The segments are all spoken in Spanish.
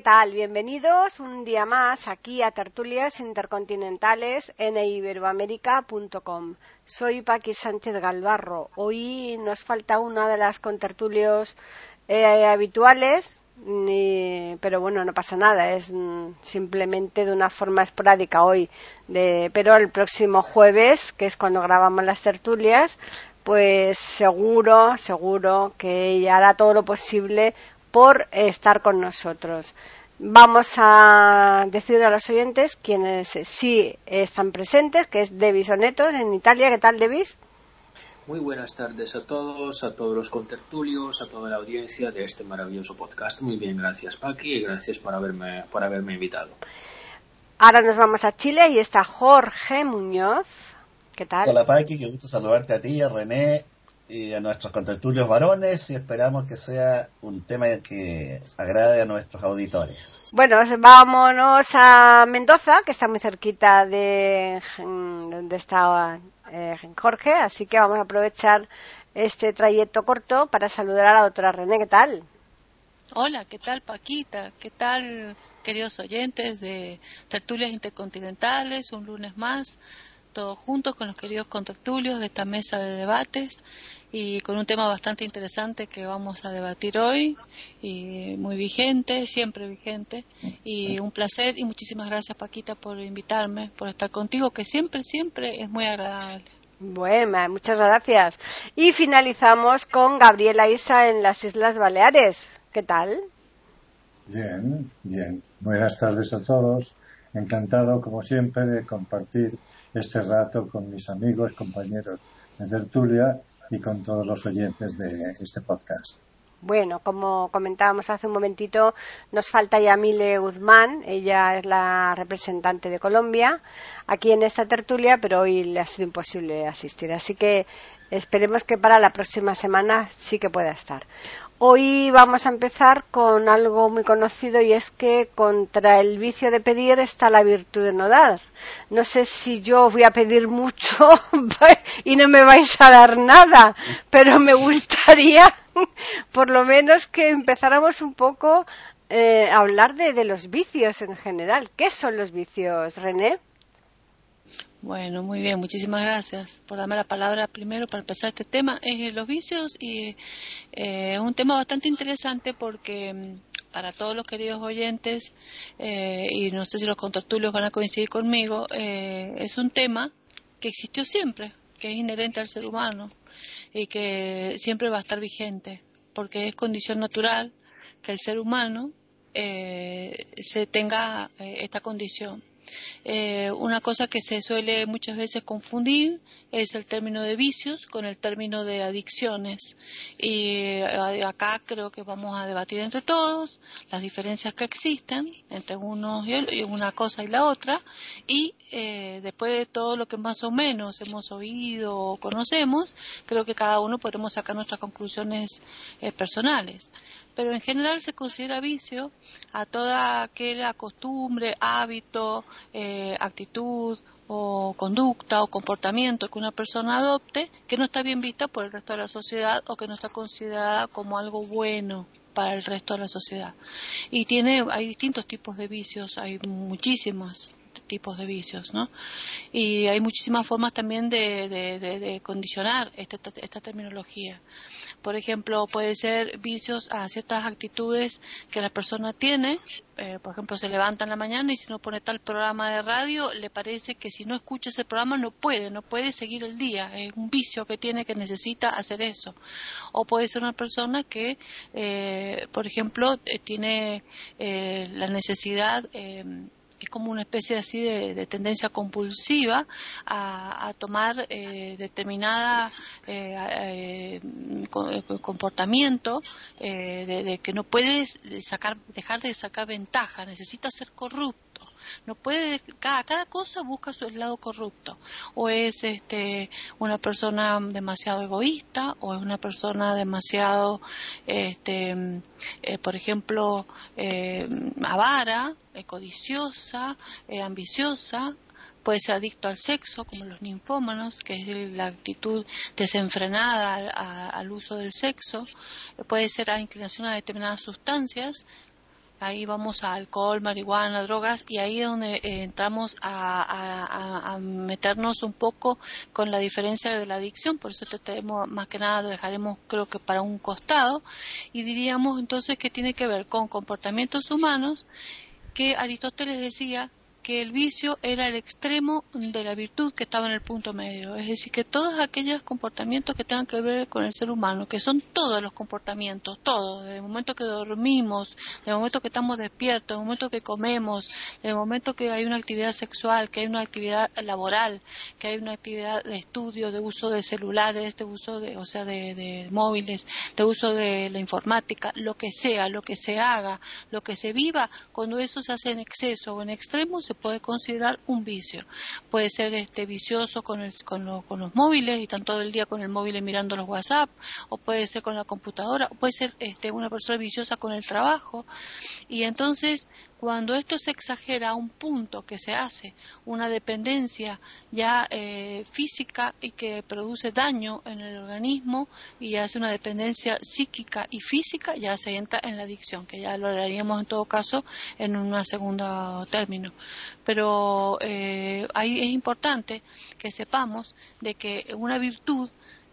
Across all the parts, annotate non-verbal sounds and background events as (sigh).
¿Qué tal? Bienvenidos un día más aquí a Tertulias Intercontinentales en iberoamérica.com. Soy Paqui Sánchez Galvarro. Hoy nos falta una de las contertulios eh, habituales, pero bueno, no pasa nada, es mm, simplemente de una forma esporádica hoy. pero el próximo jueves, que es cuando grabamos las tertulias, pues seguro, seguro que ella hará todo lo posible por estar con nosotros. Vamos a decir a los oyentes quienes sí están presentes, que es Devis Oneto en Italia. ¿Qué tal, Devis? Muy buenas tardes a todos, a todos los contertulios, a toda la audiencia de este maravilloso podcast. Muy bien, gracias Paqui y gracias por haberme, por haberme invitado. Ahora nos vamos a Chile y está Jorge Muñoz. ¿Qué tal? Hola Paqui, qué gusto saludarte a ti, a René, y a nuestros contertulios varones y esperamos que sea un tema que agrade a nuestros auditores. Bueno, vámonos a Mendoza, que está muy cerquita de donde está eh, Jorge, así que vamos a aprovechar este trayecto corto para saludar a la doctora René. ¿Qué tal? Hola, ¿qué tal Paquita? ¿Qué tal queridos oyentes de Tertulias Intercontinentales? Un lunes más, todos juntos con los queridos contertulios de esta mesa de debates y con un tema bastante interesante que vamos a debatir hoy y muy vigente, siempre vigente y un placer y muchísimas gracias Paquita por invitarme, por estar contigo que siempre, siempre es muy agradable. Bueno, muchas gracias. Y finalizamos con Gabriela Isa en las Islas Baleares. ¿Qué tal? Bien, bien. Buenas tardes a todos. Encantado, como siempre, de compartir este rato con mis amigos, compañeros de tertulia y con todos los oyentes de este podcast. Bueno, como comentábamos hace un momentito, nos falta Yamile Guzmán, ella es la representante de Colombia aquí en esta tertulia, pero hoy le ha sido imposible asistir, así que esperemos que para la próxima semana sí que pueda estar. Hoy vamos a empezar con algo muy conocido y es que contra el vicio de pedir está la virtud de no dar. No sé si yo voy a pedir mucho (laughs) y no me vais a dar nada, pero me gustaría (laughs) por lo menos que empezáramos un poco eh, a hablar de, de los vicios en general. ¿Qué son los vicios, René? Bueno, muy bien, muchísimas gracias por darme la palabra primero para empezar este tema. Es los vicios y eh, es un tema bastante interesante porque mm, para todos los queridos oyentes, eh, y no sé si los contertulios van a coincidir conmigo, eh, es un tema que existió siempre, que es inherente al ser humano y que siempre va a estar vigente, porque es condición natural que el ser humano se tenga esta condición eh, una cosa que se suele muchas veces confundir es el término de vicios con el término de adicciones. Y eh, acá creo que vamos a debatir entre todos las diferencias que existen entre unos y una cosa y la otra. Y eh, después de todo lo que más o menos hemos oído o conocemos, creo que cada uno podremos sacar nuestras conclusiones personales pero en general se considera vicio a toda aquella costumbre, hábito, eh, actitud o conducta o comportamiento que una persona adopte que no está bien vista por el resto de la sociedad o que no está considerada como algo bueno para el resto de la sociedad. Y tiene, hay distintos tipos de vicios, hay muchísimos tipos de vicios, ¿no? Y hay muchísimas formas también de, condicionar esta, esta terminología. Por ejemplo, puede ser vicios a ciertas actitudes que la persona tiene. Eh, por ejemplo, se levanta en la mañana y si no pone tal programa de radio, le parece que si no escucha ese programa no puede, no puede seguir el día. Es un vicio que tiene que necesita hacer eso. O puede ser una persona que, eh, por ejemplo, eh, tiene la necesidad es como una especie así de, tendencia compulsiva a, tomar eh, determinada eh, eh, comportamiento de, que no puedes sacar, dejar de sacar ventaja, necesita ser corrupto. No puede, cada, cada cosa busca su lado corrupto. O es este una persona demasiado egoísta, o es una persona demasiado, este, eh, por ejemplo, eh, avara, eh, codiciosa, ambiciosa, puede ser adicto al sexo, como los ninfómanos, que es la actitud desenfrenada al uso del sexo, puede ser a inclinación a determinadas sustancias, ahí vamos a alcohol, marihuana, drogas, y ahí es donde eh, entramos a, meternos un poco con la diferencia de la adicción, por eso este más que nada lo dejaremos creo que para un costado, y diríamos entonces que tiene que ver con comportamientos humanos que Aristóteles decía que el vicio era el extremo de la virtud que estaba en el punto medio. Es decir, que todos aquellos comportamientos que tengan que ver con el ser humano, que son todos los comportamientos, todos, desde el momento que dormimos, desde el momento que estamos despiertos, desde el momento que comemos, desde el momento que hay una actividad sexual, que hay una actividad laboral, que hay una actividad de estudio, de uso de celulares, de uso de, o sea, de, de móviles, de uso de la informática, lo que sea, lo que se haga, lo que se viva, cuando eso se hace en exceso o en extremo, se puede considerar un vicio. Puede ser este vicioso con, con, con, los móviles y están todo el día con el móvil mirando los WhatsApp, o puede ser con la computadora, o puede ser este, una persona viciosa con el trabajo. Y entonces cuando esto se exagera a un punto que se hace una dependencia ya eh, física y que produce daño en el organismo y hace una dependencia psíquica y física, ya se entra en la adicción, que ya lo haríamos en todo caso en un segundo término. Pero eh, ahí es importante que sepamos de que una virtud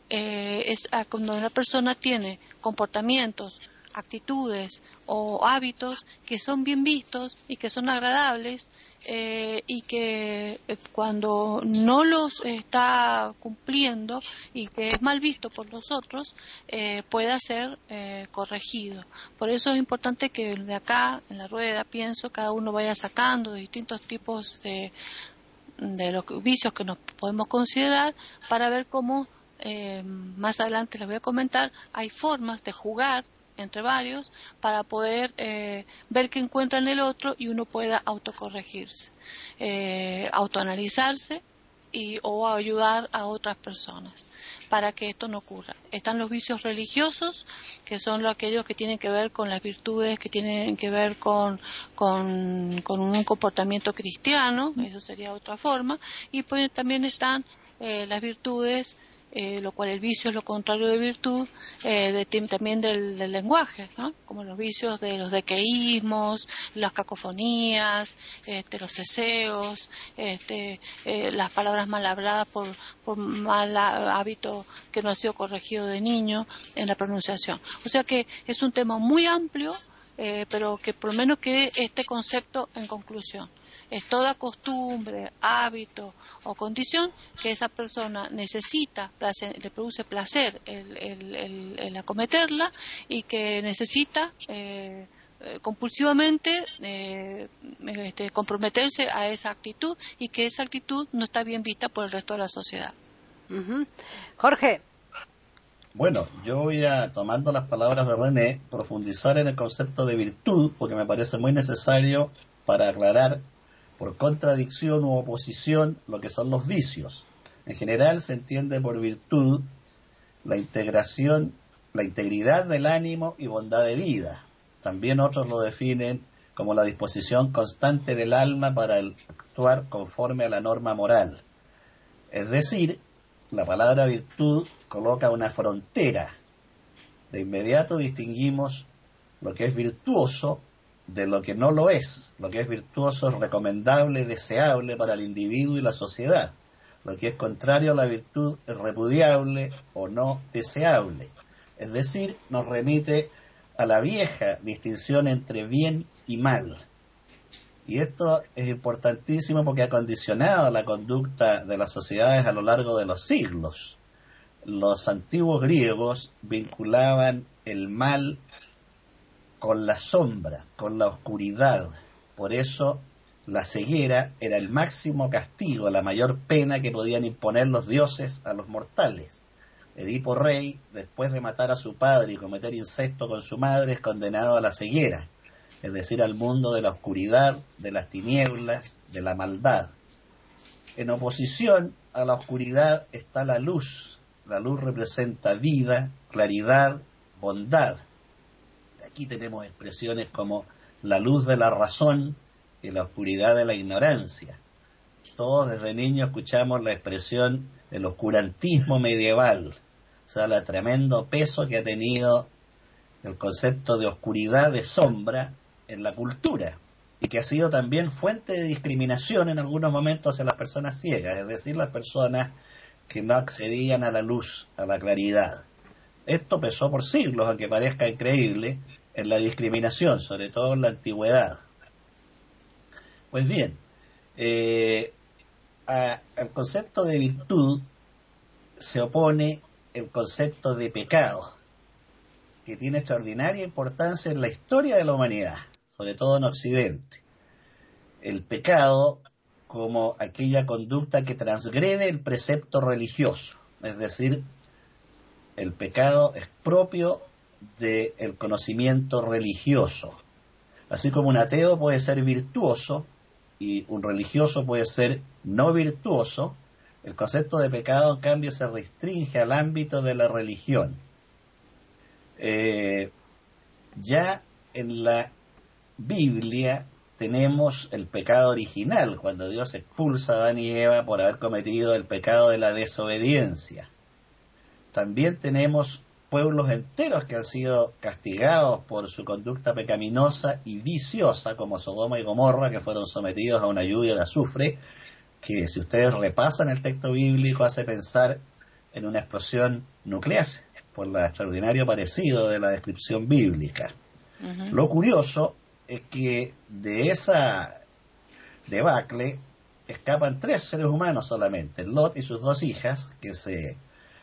eh, es cuando una persona tiene comportamientos actitudes o hábitos que son bien vistos y que son agradables eh, y que eh, cuando no los está cumpliendo y que es mal visto por nosotros eh, pueda ser corregido. Por eso es importante que de acá, en la rueda, pienso, cada uno vaya sacando distintos tipos de, de los vicios que nos podemos considerar para ver cómo más adelante les voy a comentar, hay formas de jugar entre varios para poder eh, ver qué encuentra en el otro y uno pueda autocorregirse, eh, autoanalizarse y, o ayudar a otras personas para que esto no ocurra. Están los vicios religiosos, que son aquellos que tienen que ver con las virtudes, que tienen que ver con, con, un comportamiento cristiano, eso sería otra forma, y pues también están eh, las virtudes eh, lo cual el vicio es lo contrario de virtud, eh, también del, lenguaje, como los vicios de los dequeísmos, las cacofonías, este, los deseos, este, eh, las palabras mal habladas por, por mal hábito que no ha sido corregido de niño en la pronunciación. O sea que es un tema muy amplio, pero que por lo menos quede este concepto en conclusión es toda costumbre, hábito o condición que esa persona necesita, le produce placer el, acometerla y que necesita eh, eh, compulsivamente eh, este, comprometerse a esa actitud y que esa actitud no está bien vista por el resto de la sociedad. Jorge. Bueno, yo voy a, tomando las palabras de René, profundizar en el concepto de virtud, porque me parece muy necesario para aclarar por contradicción u oposición lo que son los vicios. En general se entiende por virtud la integración, la integridad del ánimo y bondad de vida. También otros lo definen como la disposición constante del alma para actuar conforme a la norma moral. Es decir, la palabra virtud coloca una frontera. De inmediato distinguimos lo que es virtuoso de lo que no lo es. Lo que es virtuoso es recomendable, deseable para el individuo y la sociedad. Lo que es contrario a la virtud es repudiable o no deseable. Es decir, nos remite a la vieja distinción entre bien y mal. Y esto es importantísimo porque ha condicionado la conducta de las sociedades a lo largo de los siglos. Los antiguos griegos vinculaban el mal con la sombra, con la oscuridad. Por eso la ceguera era el máximo castigo, la mayor pena que podían imponer los dioses a los mortales. Edipo Rey, después de matar a su padre y cometer incesto con su madre, es condenado a la ceguera. es decir, al mundo de la oscuridad, de las tinieblas, de la maldad. En oposición a la oscuridad está la luz. La luz representa vida, claridad, bondad. Aquí tenemos expresiones como la luz de la razón y la oscuridad de la ignorancia. Todos desde niños escuchamos la expresión el oscurantismo medieval, o sea, el tremendo peso que ha tenido el concepto de oscuridad, de sombra en la cultura y que ha sido también fuente de discriminación en algunos momentos hacia las personas ciegas, es decir, las personas que no accedían a la luz, a la claridad. Esto pesó por siglos, aunque parezca increíble, en la discriminación, sobre todo en la antigüedad. Pues bien, eh, al concepto de virtud se opone el concepto de pecado, que tiene extraordinaria importancia en la historia de la humanidad, sobre todo en Occidente. El pecado como aquella conducta que transgrede el precepto religioso, es decir, el pecado es propio del conocimiento religioso. Así como un ateo puede ser virtuoso, y un religioso puede ser no virtuoso, el concepto de pecado en cambio se restringe al ámbito de la religión. Eh, ya en la Biblia tenemos el pecado original, cuando Dios expulsa a Adán y Eva por haber cometido el pecado de la desobediencia. También tenemos pueblos enteros que han sido castigados por su conducta pecaminosa y viciosa, como Sodoma y Gomorra, que fueron sometidos a una lluvia de azufre, que si ustedes repasan el texto bíblico hace pensar en una explosión nuclear, por lo extraordinario parecido de la descripción bíblica. Lo curioso es que de esa debacle escapan tres seres humanos solamente, Lot y sus dos hijas, que se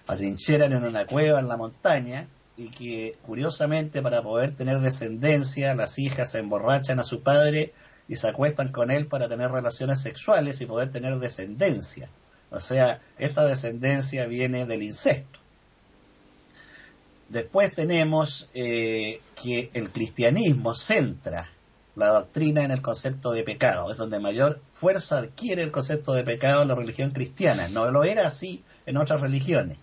atrincheran en una cueva en la montaña y que curiosamente para poder tener descendencia las hijas se emborrachan a su padre y se acuestan con él para tener relaciones sexuales y poder tener descendencia. O sea, esta descendencia viene del incesto. Después tenemos eh, que el cristianismo centra la doctrina en el concepto de pecado, es donde mayor fuerza adquiere el concepto de pecado en la religión cristiana. No lo era así en otras religiones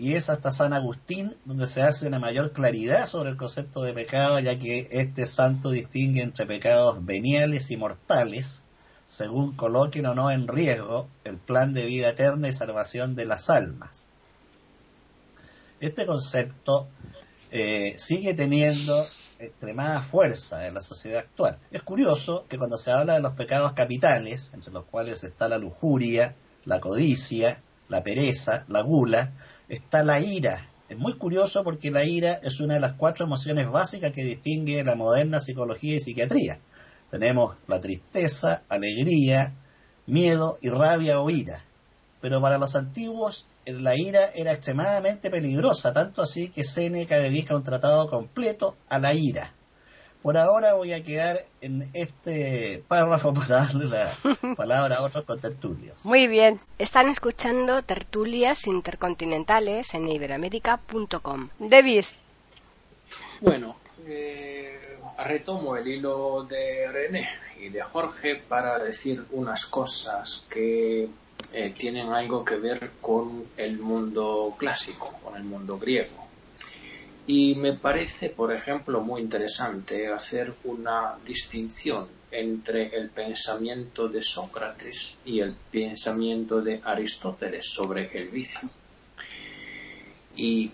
y es hasta San Agustín donde se hace una mayor claridad sobre el concepto de pecado, ya que este santo distingue entre pecados veniales y mortales, según coloquen o no en riesgo el plan de vida eterna y salvación de las almas. Este concepto eh, sigue teniendo extremada fuerza en la sociedad actual. Es curioso que cuando se habla de los pecados capitales, entre los cuales está la lujuria, la codicia, la pereza, la gula, está la ira. Es muy curioso porque la ira es una de las cuatro emociones básicas que distingue la moderna psicología y psiquiatría. Tenemos la tristeza, alegría, miedo y rabia o ira. Pero para los antiguos la ira era extremadamente peligrosa, tanto así que Séneca dedica un tratado completo a la ira. Por ahora voy a quedar en este párrafo (laughs) para darle la (laughs) palabra a otros contertulios. Muy bien. Están escuchando tertulias intercontinentales en iberamérica.com. Davis. Bueno, eh, retomo el hilo de René y de Jorge para decir unas cosas que eh, tienen algo que ver con el mundo clásico, con el mundo griego. Y me parece, por ejemplo, muy interesante hacer una distinción entre el pensamiento de Sócrates y el pensamiento de Aristóteles sobre el vicio. Y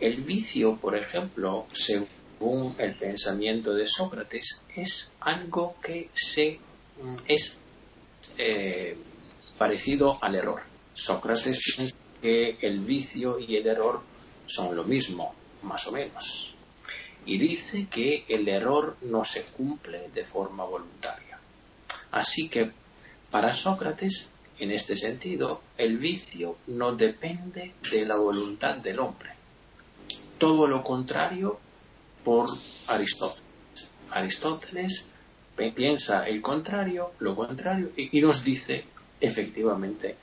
el vicio, por ejemplo, según el pensamiento de Sócrates, es algo que se mm, es eh, parecido al error. Sócrates piensa que el vicio y el error son lo mismo, más o menos. Y dice que el error no se cumple de forma voluntaria. Así que para Sócrates, en este sentido, el vicio no depende de la voluntad del hombre. Todo lo contrario por Aristóteles. Aristóteles piensa el contrario, lo contrario, y nos dice efectivamente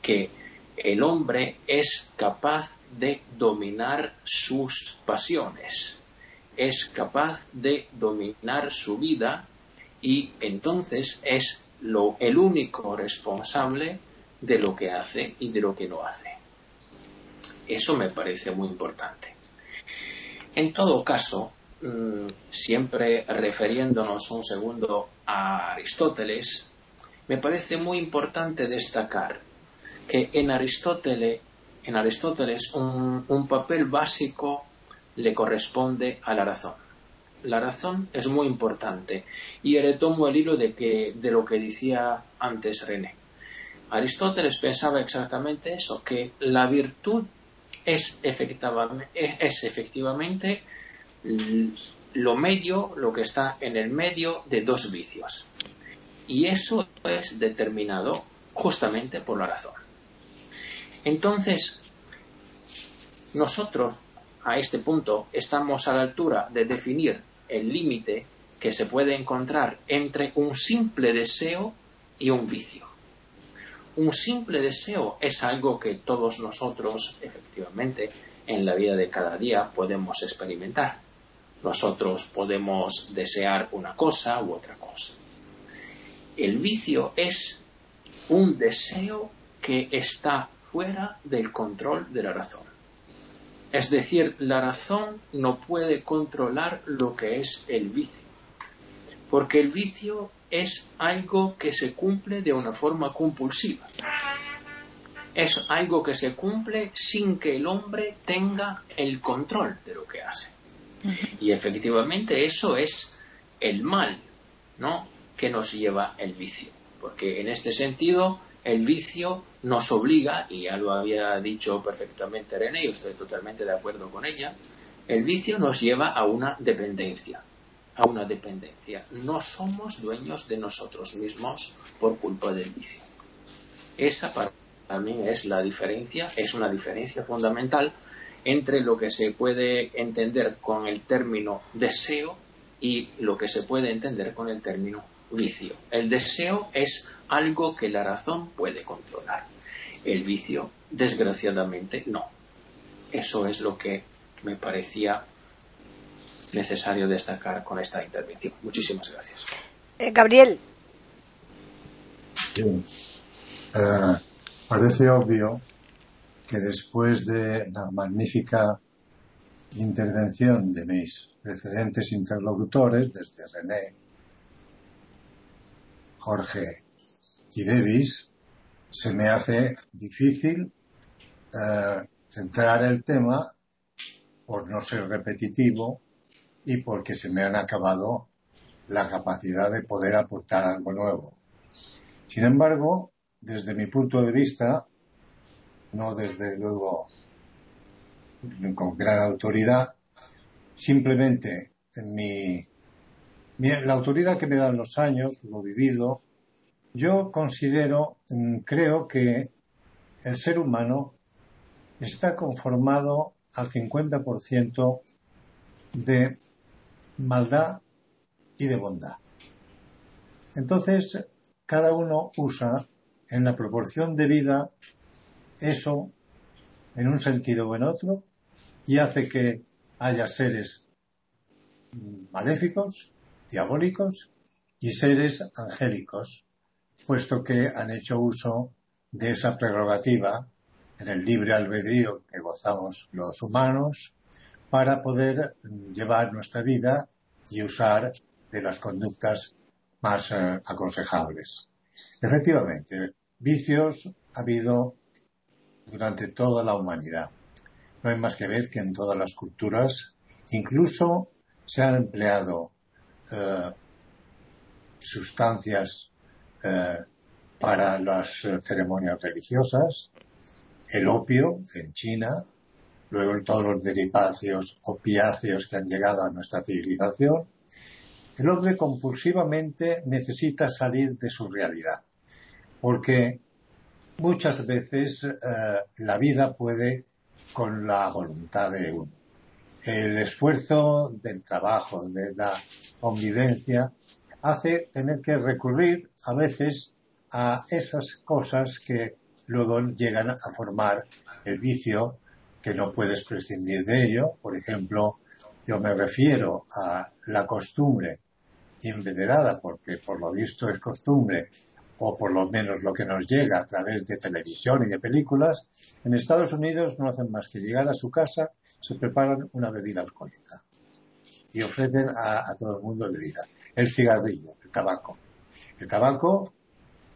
que el hombre es capaz de dominar sus pasiones es capaz de dominar su vida y entonces es lo, el único responsable de lo que hace y de lo que no hace. Eso me parece muy importante. En todo caso, mm, siempre refiriéndonos un segundo a Aristóteles, me parece muy importante destacar que en Aristóteles, en Aristóteles un, papel básico le corresponde a la razón. La razón es muy importante y retomo el hilo de, que, de lo que decía antes René. Aristóteles pensaba exactamente eso, que la virtud es efectivamente, es efectivamente lo medio, lo que está en el medio de dos vicios. Y eso es determinado justamente por la razón. Entonces, nosotros a este punto estamos a la altura de definir el límite que se puede encontrar entre un simple deseo y un vicio. Un simple deseo es algo que todos nosotros, efectivamente, en la vida de cada día podemos experimentar. Nosotros podemos desear una cosa u otra cosa. El vicio es un deseo que está fuera del control de la razón. Es decir, la razón no puede controlar lo que es el vicio, porque el vicio es algo que se cumple de una forma compulsiva. Es algo que se cumple sin que el hombre tenga el control de lo que hace. Y efectivamente eso es el mal, ¿no? que nos lleva el vicio. Porque en este sentido el vicio nos obliga, y ya lo había dicho perfectamente René, y estoy totalmente de acuerdo con ella, el vicio nos lleva a una dependencia, a una dependencia. No somos dueños de nosotros mismos por culpa del vicio. Esa para mí es la diferencia, es una diferencia fundamental entre lo que se puede entender con el término deseo y lo que se puede entender con el término vicio. El deseo es algo que la razón puede controlar. El vicio, desgraciadamente, no. Eso es lo que me parecía necesario destacar con esta intervención. Muchísimas gracias. Eh, Gabriel. Eh, parece obvio que después de la magnífica intervención de mis precedentes interlocutores, desde René, Jorge y Davis, se me hace difícil eh, centrar el tema por no ser repetitivo y porque se me han acabado la capacidad de poder aportar algo nuevo. Sin embargo, desde mi punto de vista, no desde luego con gran autoridad, simplemente en mi la autoridad que me dan los años, lo vivido, yo considero, mm, creo que el ser humano está conformado al 50% de maldad y de bondad. Entonces, cada uno usa en la proporción de vida eso en un sentido o en otro y hace que haya seres maléficos diabólicos y seres angélicos, puesto que han hecho uso de esa prerrogativa en el libre albedrío que gozamos los humanos para poder llevar nuestra vida y usar de las conductas más eh, aconsejables. Efectivamente, vicios ha habido durante toda la humanidad. No hay más que ver que en todas las culturas incluso se han empleado eh, sustancias eh, para las eh, ceremonias religiosas, el opio en China, luego todos los derivacios opiáceos que han llegado a nuestra civilización. El hombre compulsivamente necesita salir de su realidad, porque muchas veces la vida puede con la voluntad de uno. El esfuerzo del trabajo, de la convivencia hace tener que recurrir a veces a esas cosas que luego llegan a formar el vicio que no puedes prescindir de ello, por ejemplo, yo me refiero a la costumbre inveterada, porque por lo visto es costumbre, o por lo menos lo que nos llega a través de televisión y de películas, en Estados Unidos no hacen más que llegar a su casa, se preparan una bebida alcohólica y ofrecen a, todo el mundo bebida. El cigarrillo, el tabaco. El tabaco,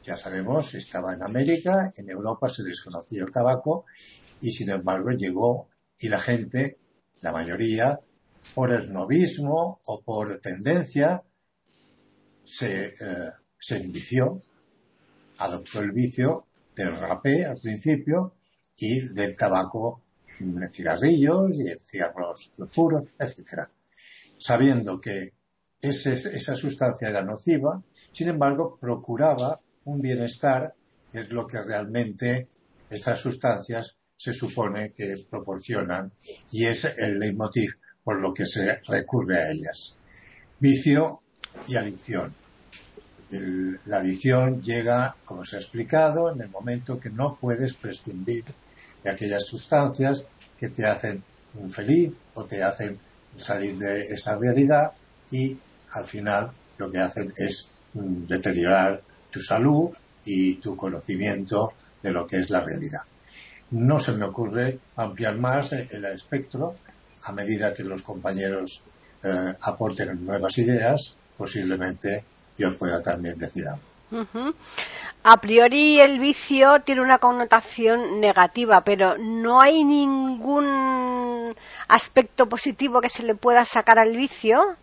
ya sabemos, estaba en América, en Europa se desconocía el tabaco y sin embargo llegó y la gente, la mayoría, por esnovismo o por tendencia, se, eh, se envició, adoptó el vicio del rapé al principio y del tabaco cigarrillos y en cigarros puros, etcétera, sabiendo que esa sustancia era nociva, sin embargo procuraba un bienestar, que es lo que realmente estas sustancias se supone que proporcionan y es el leitmotiv por lo que se recurre a ellas. Vicio y adicción. la adicción llega, como se ha explicado, en el momento que no puedes prescindir aquellas sustancias que te hacen un feliz o te hacen salir de esa realidad y al final lo que hacen es mm, deteriorar tu salud y tu conocimiento de lo que es la realidad. No se me ocurre ampliar más el espectro a medida que los compañeros eh, aporten nuevas ideas, posiblemente yo pueda también decir algo. A priori el vicio tiene una connotación negativa, pero no hay ningún aspecto positivo que se le pueda sacar al vicio.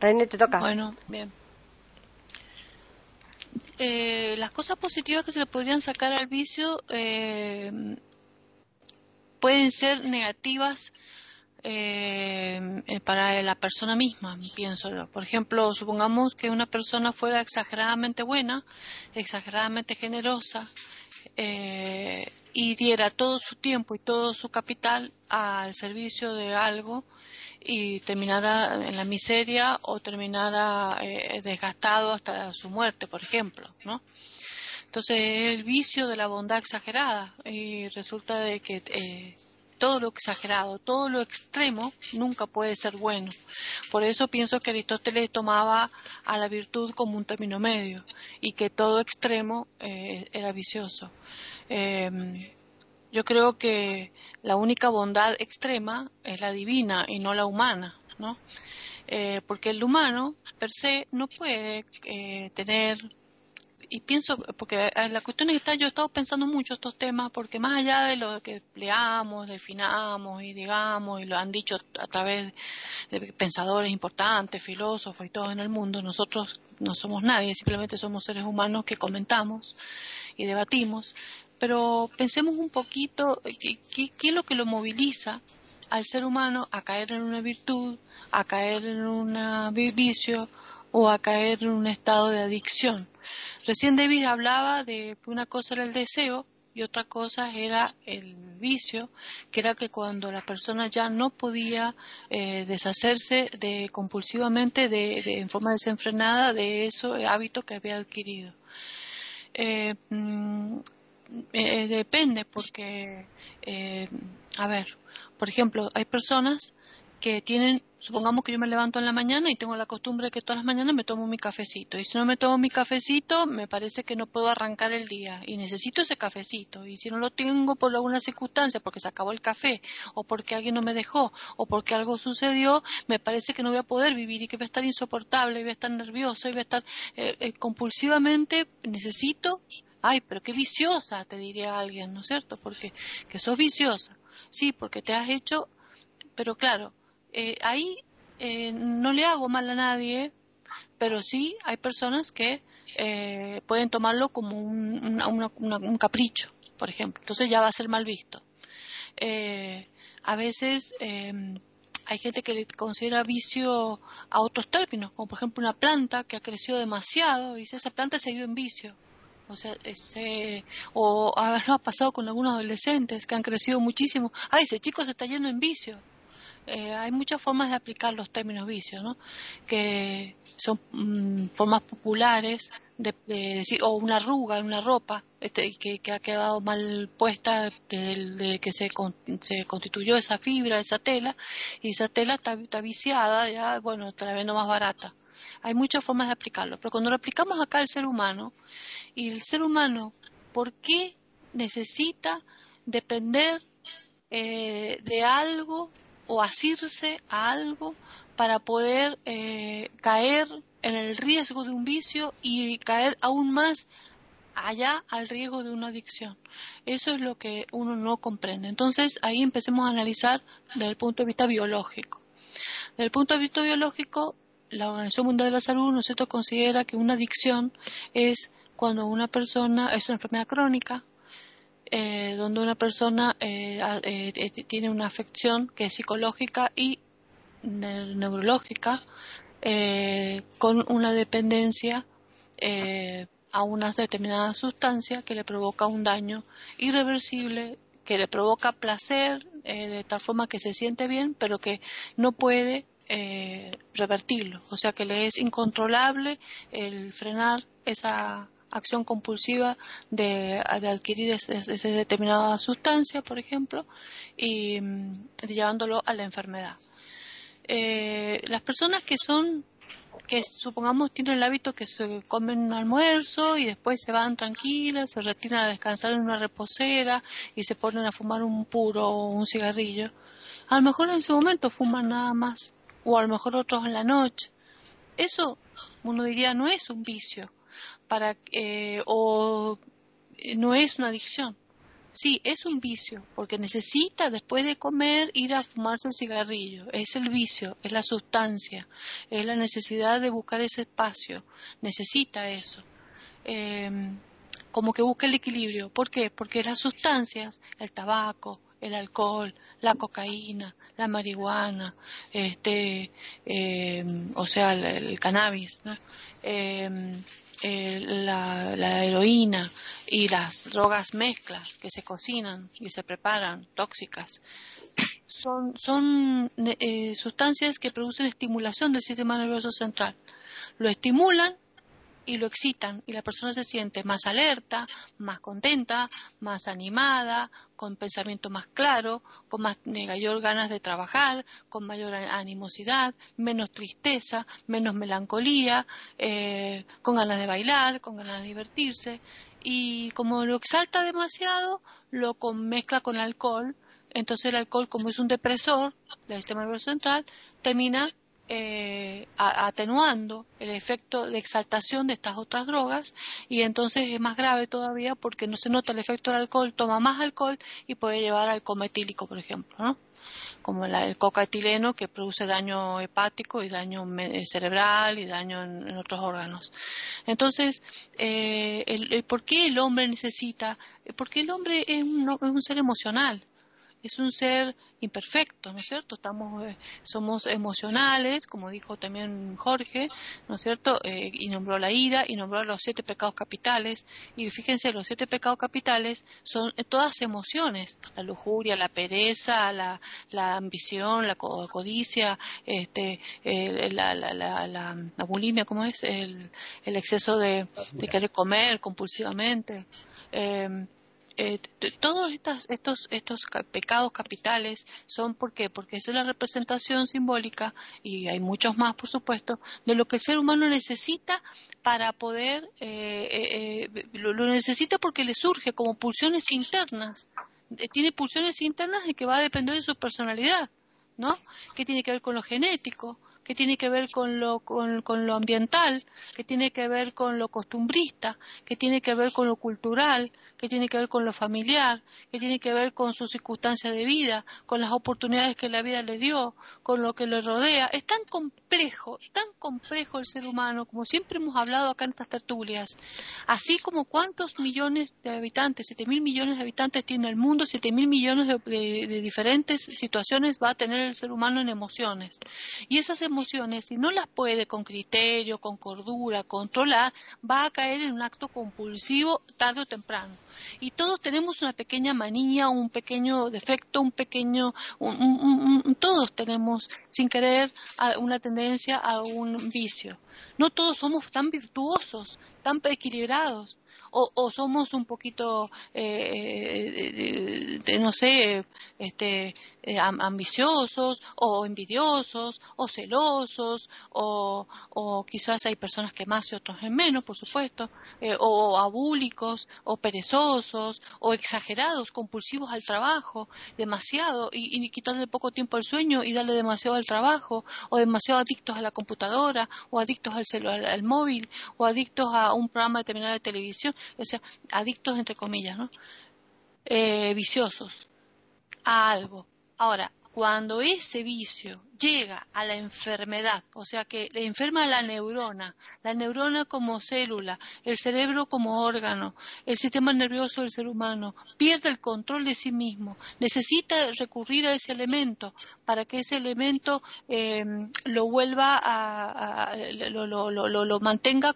René, te toca. Bueno, bien. Eh, las cosas positivas que se le podrían sacar al vicio eh, pueden ser negativas eh, para la persona misma, pienso. Por ejemplo, supongamos que una persona fuera exageradamente buena, exageradamente generosa, y diera todo su tiempo y todo su capital al servicio de algo y terminara en la miseria o terminara eh, desgastado hasta su muerte, por ejemplo, ¿no? Entonces el vicio de la bondad exagerada y resulta de que eh, todo lo exagerado, todo lo extremo nunca puede ser bueno. Por eso pienso que Aristóteles tomaba a la virtud como un término medio y que todo extremo eh, era vicioso. Yo creo que la única bondad extrema es la divina y no la humana, ¿no? Eh, porque el humano per se no puede eh, tener y pienso, porque la cuestión es que yo he estado pensando mucho estos temas, porque más allá de lo que leamos, definamos y digamos, y lo han dicho a través de pensadores importantes, filósofos y todos en el mundo, nosotros no somos nadie, simplemente somos seres humanos que comentamos y debatimos pero pensemos un poquito ¿qué, qué, es lo que lo moviliza al ser humano a caer en una virtud, a caer en un vicio o a caer en un estado de adicción. Recién David hablaba de que una cosa era el deseo y otra cosa era el vicio, que era que cuando la persona ya no podía eh, deshacerse de compulsivamente, de, en forma desenfrenada, de ese hábito que había adquirido. Eh, mm, eh, depende porque, eh, a ver, por ejemplo, hay personas que tienen, supongamos que yo me levanto en la mañana y tengo la costumbre de que todas las mañanas me tomo mi cafecito. Y si no me tomo mi cafecito, me parece que no puedo arrancar el día. Y necesito ese cafecito. Y si no lo tengo por alguna circunstancia, porque se acabó el café, o porque alguien no me dejó, o porque algo sucedió, me parece que no voy a poder vivir y que voy a estar insoportable, y voy a estar nervioso, y voy a estar eh, compulsivamente, necesito ay, pero qué viciosa, te diría alguien, ¿no es cierto? Porque que sos viciosa. Sí, porque te has hecho, pero claro, eh, ahí eh, no le hago mal a nadie, pero sí hay personas que eh, pueden tomarlo como un, un, capricho, por ejemplo. Entonces ya va a ser mal visto. a veces hay gente que le considera vicio a otros términos, como por ejemplo una planta que ha crecido demasiado y dice esa planta se ido en vicio. O sea, ese, o (laughs) ha pasado con algunos adolescentes que han crecido muchísimo. Ay, ese chico se está yendo en vicio. Eh, hay muchas formas de aplicar los términos vicio, ¿no? Que son mm, formas populares de, decir, o una arruga una ropa este, que, que, ha quedado mal puesta desde que se, se, constituyó esa fibra, esa tela, y esa tela está, viciada, ya, bueno, te la más barata. Hay muchas formas de aplicarlo, pero cuando lo aplicamos acá al ser humano, y el ser humano, ¿por qué necesita depender eh, de algo o asirse a algo para poder eh, caer en el riesgo de un vicio y caer aún más allá al riesgo de una adicción. Eso es lo que uno no comprende. Entonces ahí empecemos a analizar desde el punto de vista biológico. Desde el punto de vista biológico, la Organización Mundial de la Salud, ¿no considera que una adicción es cuando una persona es una enfermedad crónica, eh, donde una persona eh, eh, tiene una afección que es psicológica y neurológica, con una dependencia a una determinada sustancia que le provoca un daño irreversible, que le provoca placer de tal forma que se siente bien, pero que no puede revertirlo. O sea que le es incontrolable el frenar esa acción compulsiva de, adquirir esa determinada sustancia, por ejemplo, y mm, llevándolo a la enfermedad. Eh, las personas que son, que supongamos tienen el hábito que se comen un almuerzo y después se van tranquilas, se retiran a descansar en una reposera y se ponen a fumar un puro o un cigarrillo, a lo mejor en ese momento fuman nada más, o a lo mejor otros en la noche. Eso, uno diría, no es un vicio, para eh, o eh, no es una adicción. Sí, es un vicio, porque necesita después de comer ir a fumarse el cigarrillo. Es el vicio, es la sustancia, es la necesidad de buscar ese espacio. Necesita eso. Em, como que busca el equilibrio. ¿Por qué? Porque las sustancias, el tabaco, el alcohol, la cocaína, la marihuana, este, em, o sea, el, cannabis. Em, eh, la, heroína y las drogas mezclas que se cocinan y se preparan, tóxicas, son, son eh, sustancias que producen estimulación del sistema nervioso central. Lo estimulan y lo excitan y la persona se siente más alerta, más contenta, más animada, con pensamiento más claro, con más mayor ganas de trabajar, con mayor animosidad, menos tristeza, menos melancolía, eh, con ganas de bailar, con ganas de divertirse. Y como lo exalta demasiado, lo mezcla con alcohol, entonces el alcohol como es un depresor del sistema nervioso central, termina eh, atenuando el efecto de exaltación de estas otras drogas y entonces es más grave todavía porque no se nota el efecto del alcohol, toma más alcohol y puede llevar al coma etílico, por ejemplo, ¿no? como el coca etileno que produce daño hepático y daño cerebral y daño en, otros órganos. Entonces, eh, el, ¿por qué el hombre necesita? Porque el hombre es un ser emocional es un ser imperfecto, ¿no es cierto? Estamos, eh, somos emocionales, como dijo también Jorge, ¿no es cierto? Eh, y nombró la ira y nombró los siete pecados capitales. Y fíjense, los siete pecados capitales son todas emociones: la lujuria, la pereza, la, la ambición, la codicia, este, la, la, la, la, bulimia, ¿cómo es? El, el exceso de, de querer comer compulsivamente. Eh, eh, todos estos, estos, estos pecados capitales son ¿por qué? Porque esa es la representación simbólica, y hay muchos más, por supuesto, de lo que el ser humano necesita para poder, eh, eh, lo, necesita porque le surge como pulsiones internas. tiene pulsiones internas de que va a depender de su personalidad, ¿no? Que tiene que ver con lo genético, que tiene que ver con lo, con, lo ambiental, que tiene que ver con lo costumbrista, que tiene que ver con lo cultural, que tiene que ver con lo familiar, que tiene que ver con su circunstancia de vida, con las oportunidades que la vida le dio, con lo que le rodea. Es tan complejo, tan complejo el ser humano, como siempre hemos hablado acá en estas tertulias. Así como cuántos millones de habitantes, siete mil millones de habitantes tiene el mundo, siete mil millones de, de diferentes situaciones va a tener el ser humano en emociones. Y esas emociones, si no las puede con criterio, con cordura, controlar, va a caer en un acto compulsivo tarde o temprano y todos tenemos una pequeña manía, un pequeño defecto, un pequeño, todos tenemos sin querer una tendencia a un vicio. No todos somos tan virtuosos, tan equilibrados o, somos un poquito, eh, de, no sé, este, eh, ambiciosos o envidiosos o celosos o, quizás hay personas que más y otros en menos, por supuesto, eh, o abúlicos o perezosos o exagerados, compulsivos al trabajo, demasiado y, y quitarle poco tiempo al sueño y darle demasiado al trabajo o demasiado adictos a la computadora o adictos al celular, al móvil o adictos a un programa determinado de televisión o sea, adictos entre comillas, ¿no? Eh, viciosos a algo. Ahora, cuando ese vicio llega a la enfermedad, o sea que le enferma la neurona, la neurona como célula, el cerebro como órgano, el sistema nervioso del ser humano, pierde el control de sí mismo, necesita recurrir a ese elemento para que ese elemento eh, lo vuelva a, lo, mantenga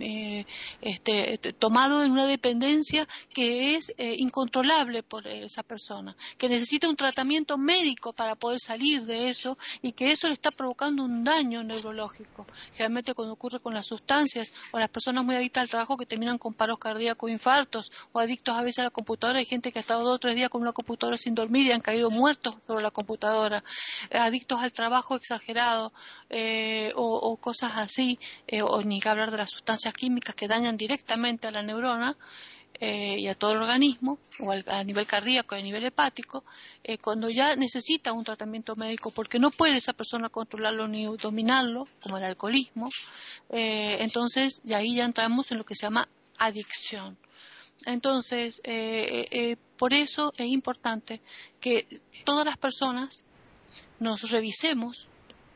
eh, este, tomado en una dependencia que es eh, incontrolable por esa persona, que necesita un tratamiento médico para poder salir de eso y que eso le está provocando un daño neurológico. Generalmente cuando ocurre con las sustancias o las personas muy adictas al trabajo que terminan con paros cardíacos, infartos o adictos a veces a la computadora. Hay gente que ha estado dos o tres días con una computadora sin dormir y han caído muertos sobre la computadora. Eh, adictos al trabajo exagerado eh, o, cosas así, eh, o ni que hablar de las sustancias químicas que dañan directamente a la neurona. Eh, y a todo el organismo, o a nivel cardíaco a nivel hepático, eh, cuando ya necesita un tratamiento médico porque no puede esa persona controlarlo ni dominarlo, como el alcoholismo, eh, entonces de ahí ya entramos en lo que se llama adicción. Entonces, por eso es importante que todas las personas nos revisemos,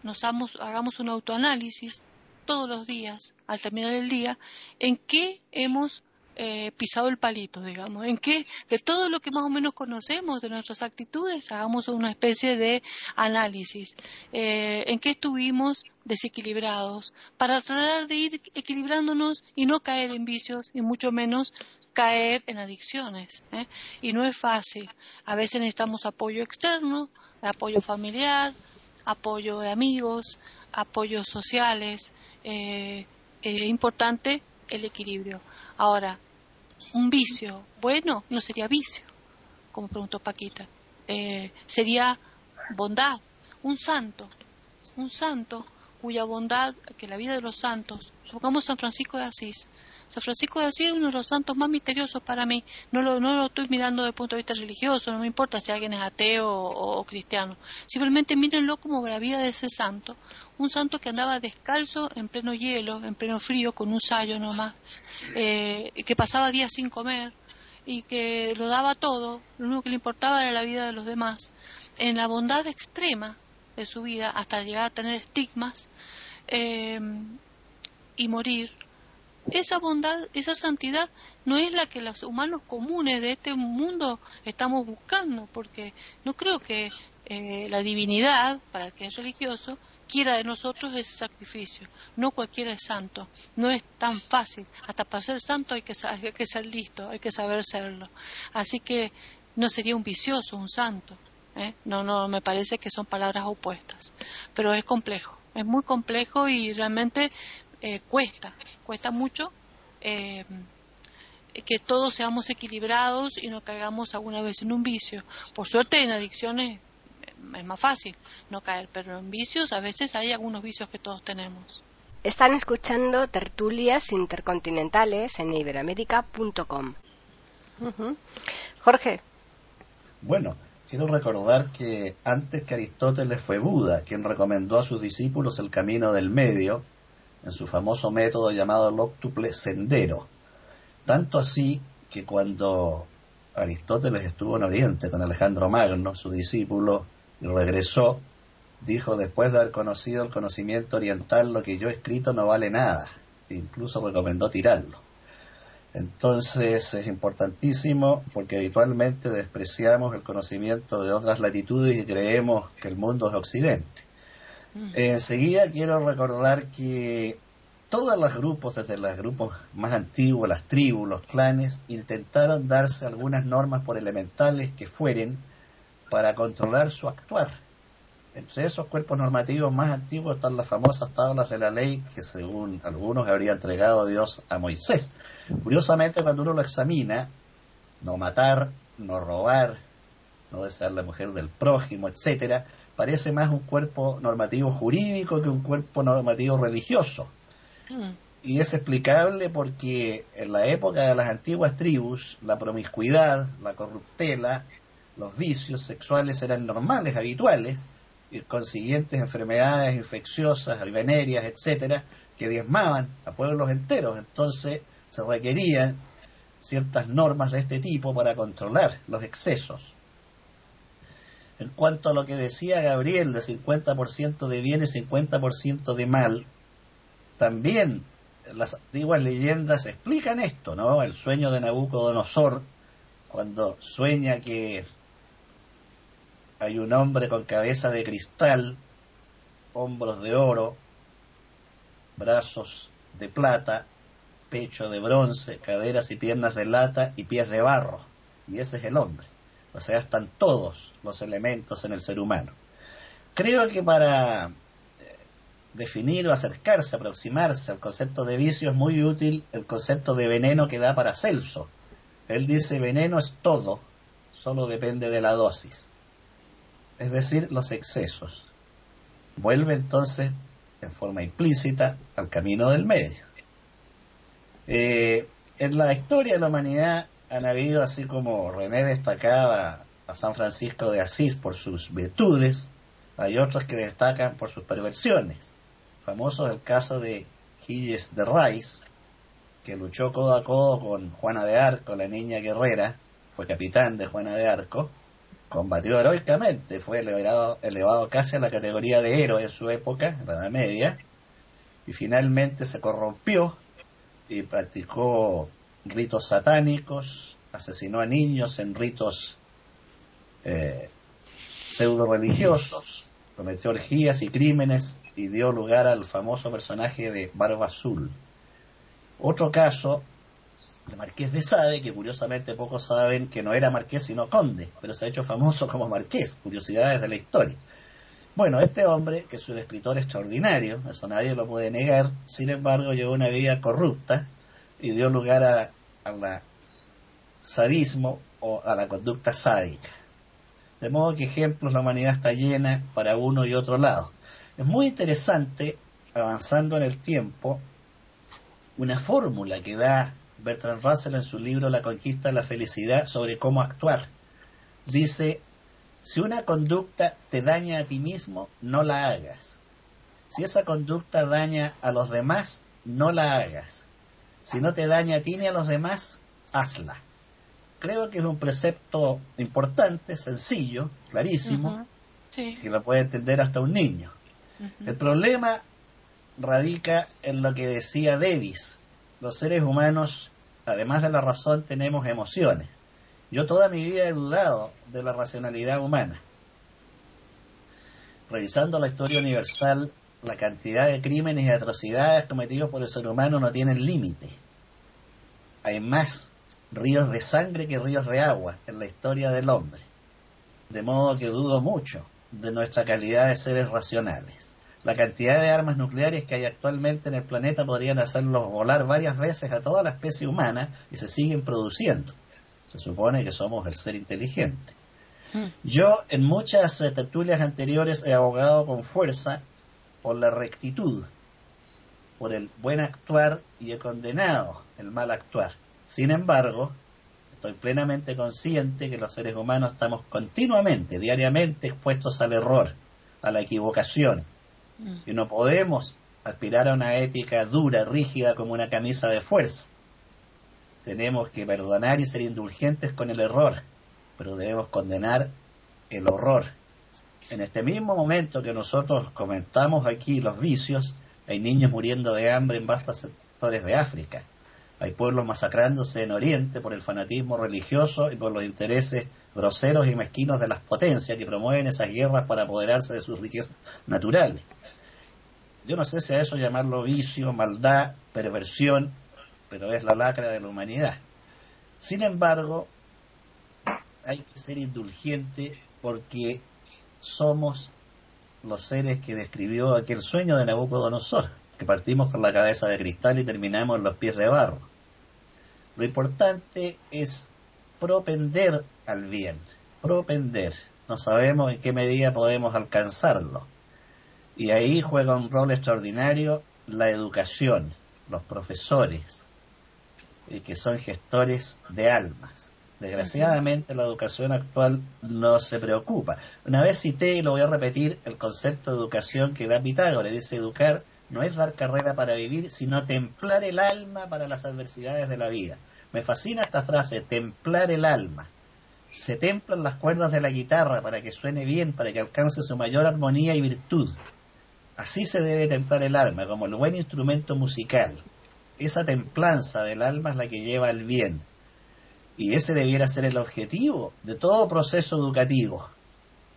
nos hagamos un autoanálisis todos los días, al terminar el día, en qué hemos eh, pisado el palito, digamos, en que de todo lo que más o menos conocemos de nuestras actitudes hagamos una especie de análisis, eh, en qué estuvimos desequilibrados, para tratar de ir equilibrándonos y no caer en vicios y mucho menos caer en adicciones. ¿eh? Y no es fácil. A veces necesitamos apoyo externo, apoyo familiar, apoyo de amigos, apoyos sociales. es importante el equilibrio. Ahora, un vicio bueno no sería vicio, como preguntó Paquita, eh, sería bondad, un santo, un santo cuya bondad, que la vida de los santos, supongamos San Francisco de Asís, San Francisco de Asís es uno de los santos más misteriosos para mí. No lo, no lo estoy mirando desde el punto de vista religioso, no me importa si alguien es ateo o, cristiano. Simplemente mírenlo como la vida de ese santo. Un santo que andaba descalzo en pleno hielo, en pleno frío, con un sayo nomás, eh, que pasaba días sin comer y que lo daba todo, lo único que le importaba era la vida de los demás, en la bondad extrema de su vida hasta llegar a tener estigmas eh, y morir esa bondad, esa santidad no es la que los humanos comunes de este mundo estamos buscando, porque no creo que eh, la divinidad, para el que es religioso, quiera de nosotros ese sacrificio. No cualquiera es santo, no es tan fácil. Hasta para ser santo hay que, hay que ser listo, hay que saber serlo. Así que no sería un vicioso, un santo. ¿eh? No, no, me parece que son palabras opuestas. Pero es complejo, es muy complejo y realmente eh, cuesta, cuesta mucho eh, que todos seamos equilibrados y no caigamos alguna vez en un vicio. Por suerte en adicciones es más fácil no caer, pero en vicios a veces hay algunos vicios que todos tenemos. Están escuchando tertulias intercontinentales en iberoamérica.com. Jorge. Bueno, quiero recordar que antes que Aristóteles fue Buda quien recomendó a sus discípulos el camino del medio, en su famoso método llamado el octuple sendero. Tanto así que cuando Aristóteles estuvo en Oriente con Alejandro Magno, su discípulo, y regresó, dijo después de haber conocido el conocimiento oriental, lo que yo he escrito no vale nada. E incluso recomendó tirarlo. Entonces es importantísimo porque habitualmente despreciamos el conocimiento de otras latitudes y creemos que el mundo es occidente. Mm. enseguida quiero recordar que todos los grupos, desde los grupos más antiguos, las tribus, los clanes, intentaron darse algunas normas por elementales que fueren para controlar su actuar. Entre esos cuerpos normativos más antiguos están las famosas tablas de la ley que según algunos habría entregado Dios a Moisés. Curiosamente, cuando uno lo examina, no matar, no robar, no desear la mujer del prójimo, etcétera, parece más un cuerpo normativo jurídico que un cuerpo normativo religioso. Mm. Y es explicable porque en la época de las antiguas tribus, la promiscuidad, la corruptela, los vicios sexuales eran normales, habituales, y consiguientes enfermedades infecciosas, venerias, etcétera, que diezmaban a pueblos enteros. Entonces se requerían ciertas normas de este tipo para controlar los excesos. En cuanto a lo que decía Gabriel de 50% de bien y 50% de mal, también las antiguas leyendas explican esto, ¿no? El sueño de Nabucodonosor, cuando sueña que hay un hombre con cabeza de cristal, hombros de oro, brazos de plata, pecho de bronce, caderas y piernas de lata y pies de barro. Y ese es el hombre. O sea, están todos los elementos en el ser humano. Creo que para definir o acercarse, aproximarse al concepto de vicio es muy útil el concepto de veneno que da para Celso. Él dice veneno es todo, solo depende de la dosis, es decir, los excesos. Vuelve entonces en forma implícita al camino del medio. Eh, en la historia de la humanidad han habido, así como René destacaba a San Francisco de Asís por sus virtudes, hay otros que destacan por sus perversiones. Famoso es el caso de Gilles de Rice, que luchó codo a codo con Juana de Arco, la niña guerrera, fue capitán de Juana de Arco, combatió heroicamente, fue elevado, elevado casi a la categoría de héroe en su época, en la Edad Media, y finalmente se corrompió y practicó ritos satánicos, asesinó a niños en ritos eh, pseudo religiosos, cometió orgías y crímenes y dio lugar al famoso personaje de Barba Azul. Otro caso de Marqués de Sade, que curiosamente pocos saben que no era marqués sino conde, pero se ha hecho famoso como marqués, curiosidades de la historia. Bueno, este hombre, que es un escritor extraordinario, eso nadie lo puede negar, sin embargo llevó una vida corrupta y dio lugar a, al sadismo o a la conducta sádica. De modo que ejemplos la humanidad está llena para uno y otro lado. Es muy interesante, avanzando en el tiempo, una fórmula que da Bertrand Russell en su libro La conquista de la felicidad sobre cómo actuar. Dice, si una conducta te daña a ti mismo, no la hagas. Si esa conducta daña a los demás, no la hagas. Si no te daña a ti ni a los demás, hazla creo que es un precepto importante, sencillo, clarísimo, que lo puede entender hasta un niño. El problema radica en lo que decía Davis. Los seres humanos, además de la razón, tenemos emociones. Yo toda mi vida he dudado de la racionalidad humana. Revisando la historia universal, la cantidad de crímenes y atrocidades cometidos por el ser humano no tienen límite. Hay más ríos de sangre que ríos de agua en la historia del hombre. De modo que dudo mucho de nuestra calidad de seres racionales. La cantidad de armas nucleares que hay actualmente en el planeta podrían hacerlos volar varias veces a toda la especie humana y se siguen produciendo. Se supone que somos el ser inteligente. Hmm. Yo en muchas tertulias anteriores he abogado con fuerza por la rectitud, por el buen actuar y he condenado el mal actuar. Sin embargo, estoy plenamente consciente que los seres humanos estamos continuamente, diariamente expuestos al error, a la equivocación. Mm. Y no podemos aspirar a una ética dura, rígida como una camisa de fuerza. Tenemos que perdonar y ser indulgentes con el error, pero debemos condenar el horror. En este mismo momento que nosotros comentamos aquí los vicios, hay niños muriendo de hambre en vastos sectores de África Hay pueblos masacrándose en Oriente por el fanatismo religioso y por los intereses groseros y mezquinos de las potencias que promueven esas guerras para apoderarse de sus riquezas naturales. Yo no sé si a eso llamarlo vicio, maldad, perversión, pero es la lacra de la humanidad. Sin embargo, hay que ser indulgente porque somos los seres que describió aquel sueño de Nabucodonosor, que partimos con la cabeza de cristal y terminamos en los pies de barro. Lo importante es propender al bien, propender. No sabemos en qué medida podemos alcanzarlo. Y ahí juega un rol extraordinario la educación, los profesores, eh, que son gestores de almas. Desgraciadamente la educación actual no se preocupa. Una vez cité, y lo voy a repetir, el concepto de educación que da Pitágoras. Dice, educar no es dar carrera para vivir, sino templar el alma para las adversidades de la vida. Me fascina esta frase, templar el alma. Se templan las cuerdas de la guitarra para que suene bien, para que alcance su mayor armonía y virtud. Así se debe templar el alma, como el buen instrumento musical. Esa templanza del alma es la que lleva al bien. Y ese debiera ser el objetivo de todo proceso educativo.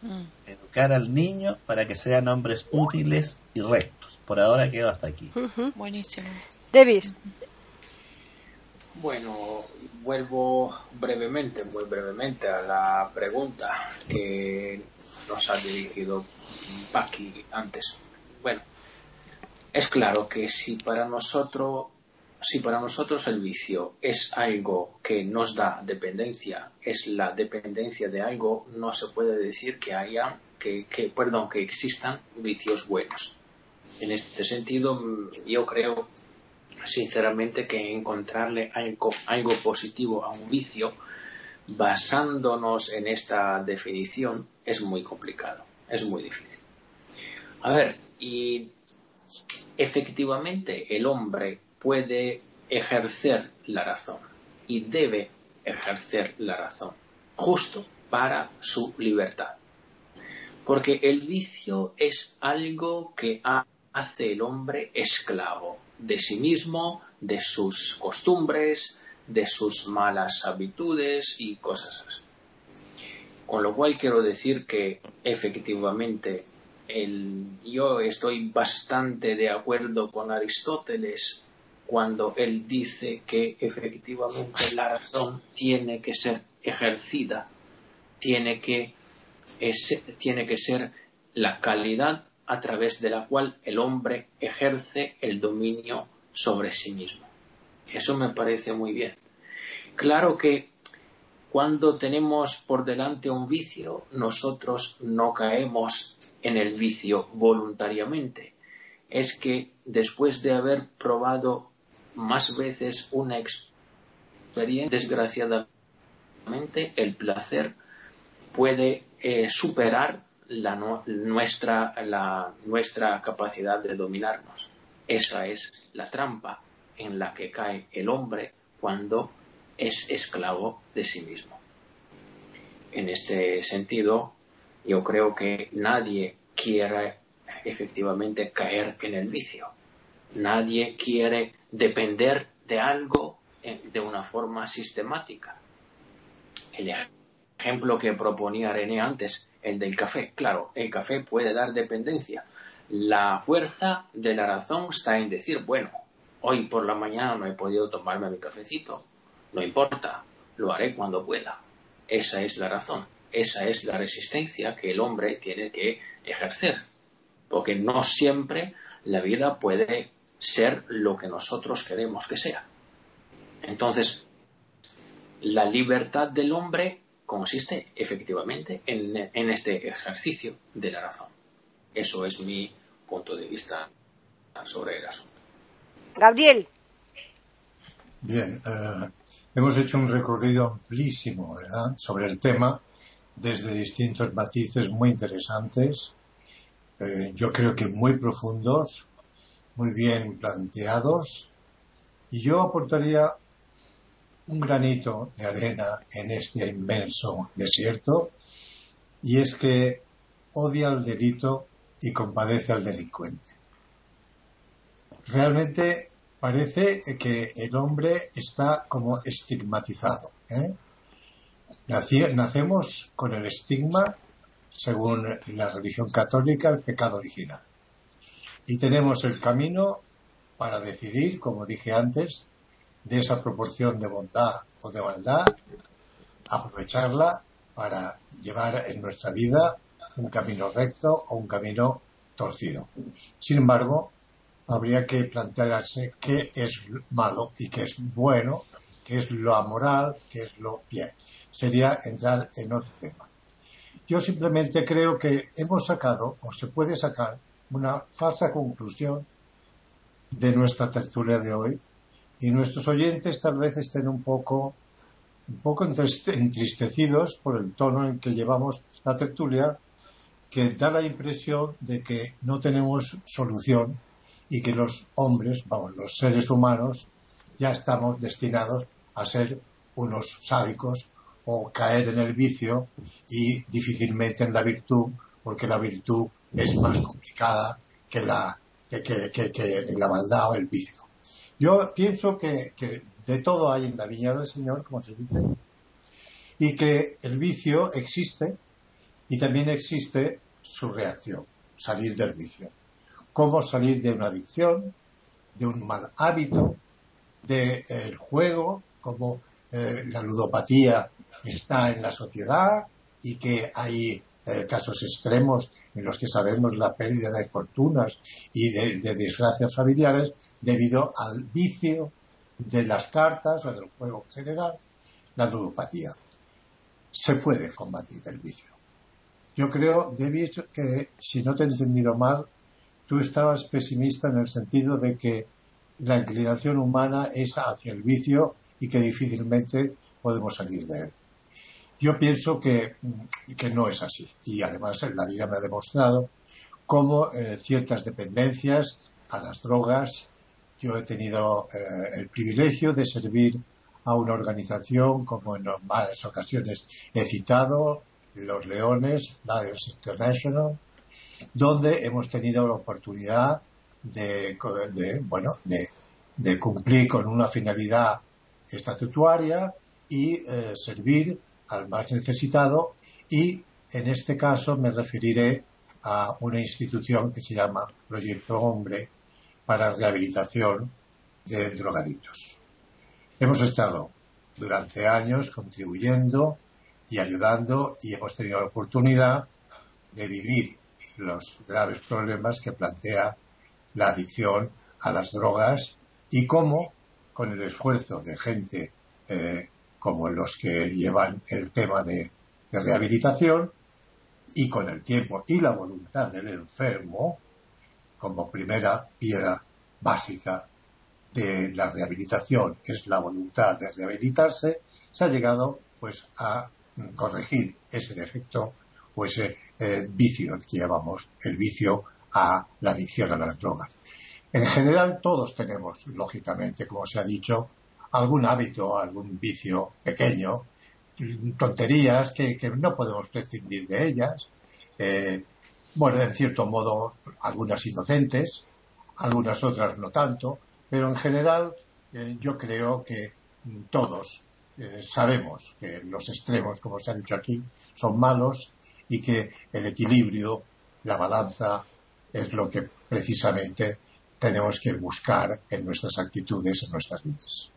Mm. Educar al niño para que sean hombres útiles y rectos. Por ahora quedo hasta aquí. Buenísimo. Davis. Bueno, vuelvo brevemente, muy brevemente a la pregunta que nos ha dirigido Paqui antes. Bueno, es claro que si para nosotros si para nosotros el vicio es algo que nos da dependencia, es la dependencia de algo, no se puede decir que haya, que, que, perdón, que existan vicios buenos. En este sentido, yo creo sinceramente que encontrarle algo, algo positivo a un vicio basándonos en esta definición es muy complicado, es muy difícil. A ver, y efectivamente el hombre puede ejercer la razón y debe ejercer la razón justo para su libertad. Porque el vicio es algo que hace el hombre esclavo de sí mismo, de sus costumbres, de sus malas habitudes y cosas así. Con lo cual quiero decir que efectivamente yo estoy bastante de acuerdo con Aristóteles cuando él dice que efectivamente la razón tiene que ser ejercida, tiene que, tiene que ser la calidad a través de la cual el hombre ejerce el dominio sobre sí mismo. Eso me parece muy bien. Claro que cuando tenemos por delante un vicio, nosotros no caemos en el vicio voluntariamente. Es que después de haber probado más veces una experiencia, desgraciadamente el placer puede eh, superar nuestra, la, nuestra capacidad de dominarnos. Esa es la trampa en la que cae el hombre cuando es esclavo de sí mismo. En este sentido, yo creo que nadie quiere efectivamente caer en el vicio. Nadie quiere depender de algo de una forma sistemática. El ejemplo que proponía René antes, el del café. Claro, el café puede dar dependencia. La fuerza de la razón está en decir, bueno, hoy por la mañana no he podido tomarme mi cafecito. No importa, lo haré cuando pueda. Esa es la razón. Esa es la resistencia que el hombre tiene que ejercer. Porque no siempre la vida puede ser lo que nosotros queremos que sea. Entonces, la libertad del hombre consiste efectivamente en, este ejercicio de la razón. Eso es mi punto de vista sobre el asunto. Gabriel. Bien, eh, hemos hecho un recorrido amplísimo sobre el tema desde distintos matices muy interesantes, eh, yo creo que muy profundos, muy bien planteados, y yo aportaría un granito de arena en este inmenso desierto, y es que odia al delito y compadece al delincuente. Realmente parece que el hombre está como estigmatizado. ¿eh? Nacemos con el estigma, según la religión católica, el pecado original. Y tenemos el camino para decidir, como dije antes, de esa proporción de bondad o de maldad, aprovecharla para llevar en nuestra vida un camino recto o un camino torcido. Sin embargo, habría que plantearse qué es malo y qué es bueno, qué es lo amoral, qué es lo bien. Sería entrar en otro tema. Yo simplemente creo que hemos sacado, o se puede sacar, una falsa conclusión de nuestra tertulia de hoy y nuestros oyentes tal vez estén un poco un poco entristecidos por el tono en que llevamos la tertulia que da la impresión de que no tenemos solución y que los hombres, vamos, los seres humanos, ya estamos destinados a ser unos sádicos o caer en el vicio y difícilmente en la virtud, porque la virtud es más complicada que la, que, la maldad o el vicio. Yo pienso que, que, de todo hay en la viña del Señor, como se dice, y que el vicio existe y también existe su reacción, salir del vicio cómo salir de una adicción, de un mal hábito, del de, juego, cómo eh, la ludopatía está en la sociedad y que hay eh, casos extremos en los que sabemos la pérdida de fortunas y de, de, desgracias familiares debido al vicio de las cartas o del juego en general, la ludopatía. Se puede combatir el vicio. Yo creo, David, que si no te he entendido mal, tú estabas pesimista en el sentido de que la inclinación humana es hacia el vicio y que difícilmente podemos salir de él. Yo pienso que, no es así. Y además la vida me ha demostrado cómo eh, ciertas dependencias a las drogas, yo he tenido eh, el privilegio de servir a una organización como en varias ocasiones he citado, Los Leones, Lions International, donde hemos tenido la oportunidad de, bueno, de, cumplir con una finalidad estatuaria y eh, servir al más necesitado y en este caso me referiré a una institución que se llama Proyecto Hombre para rehabilitación de drogadictos. Hemos estado durante años contribuyendo y ayudando y hemos tenido la oportunidad de vivir los graves problemas que plantea la adicción a las drogas y cómo, con el esfuerzo de gente eh, como los que llevan el tema de, rehabilitación y con el tiempo y la voluntad del enfermo, como primera piedra básica de la rehabilitación es la voluntad de rehabilitarse, se ha llegado pues a corregir ese defecto o ese eh, vicio que llamamos el vicio a la adicción a las drogas. En general todos tenemos, lógicamente, como se ha dicho, algún hábito, algún vicio pequeño, tonterías que, no podemos prescindir de ellas. Eh, bueno, en cierto modo, algunas inocentes, algunas otras no tanto, pero en general eh, yo creo que todos sabemos que los extremos, como se ha dicho aquí, son malos y que el equilibrio, la balanza, es lo que precisamente tenemos que buscar en nuestras actitudes, en nuestras vidas.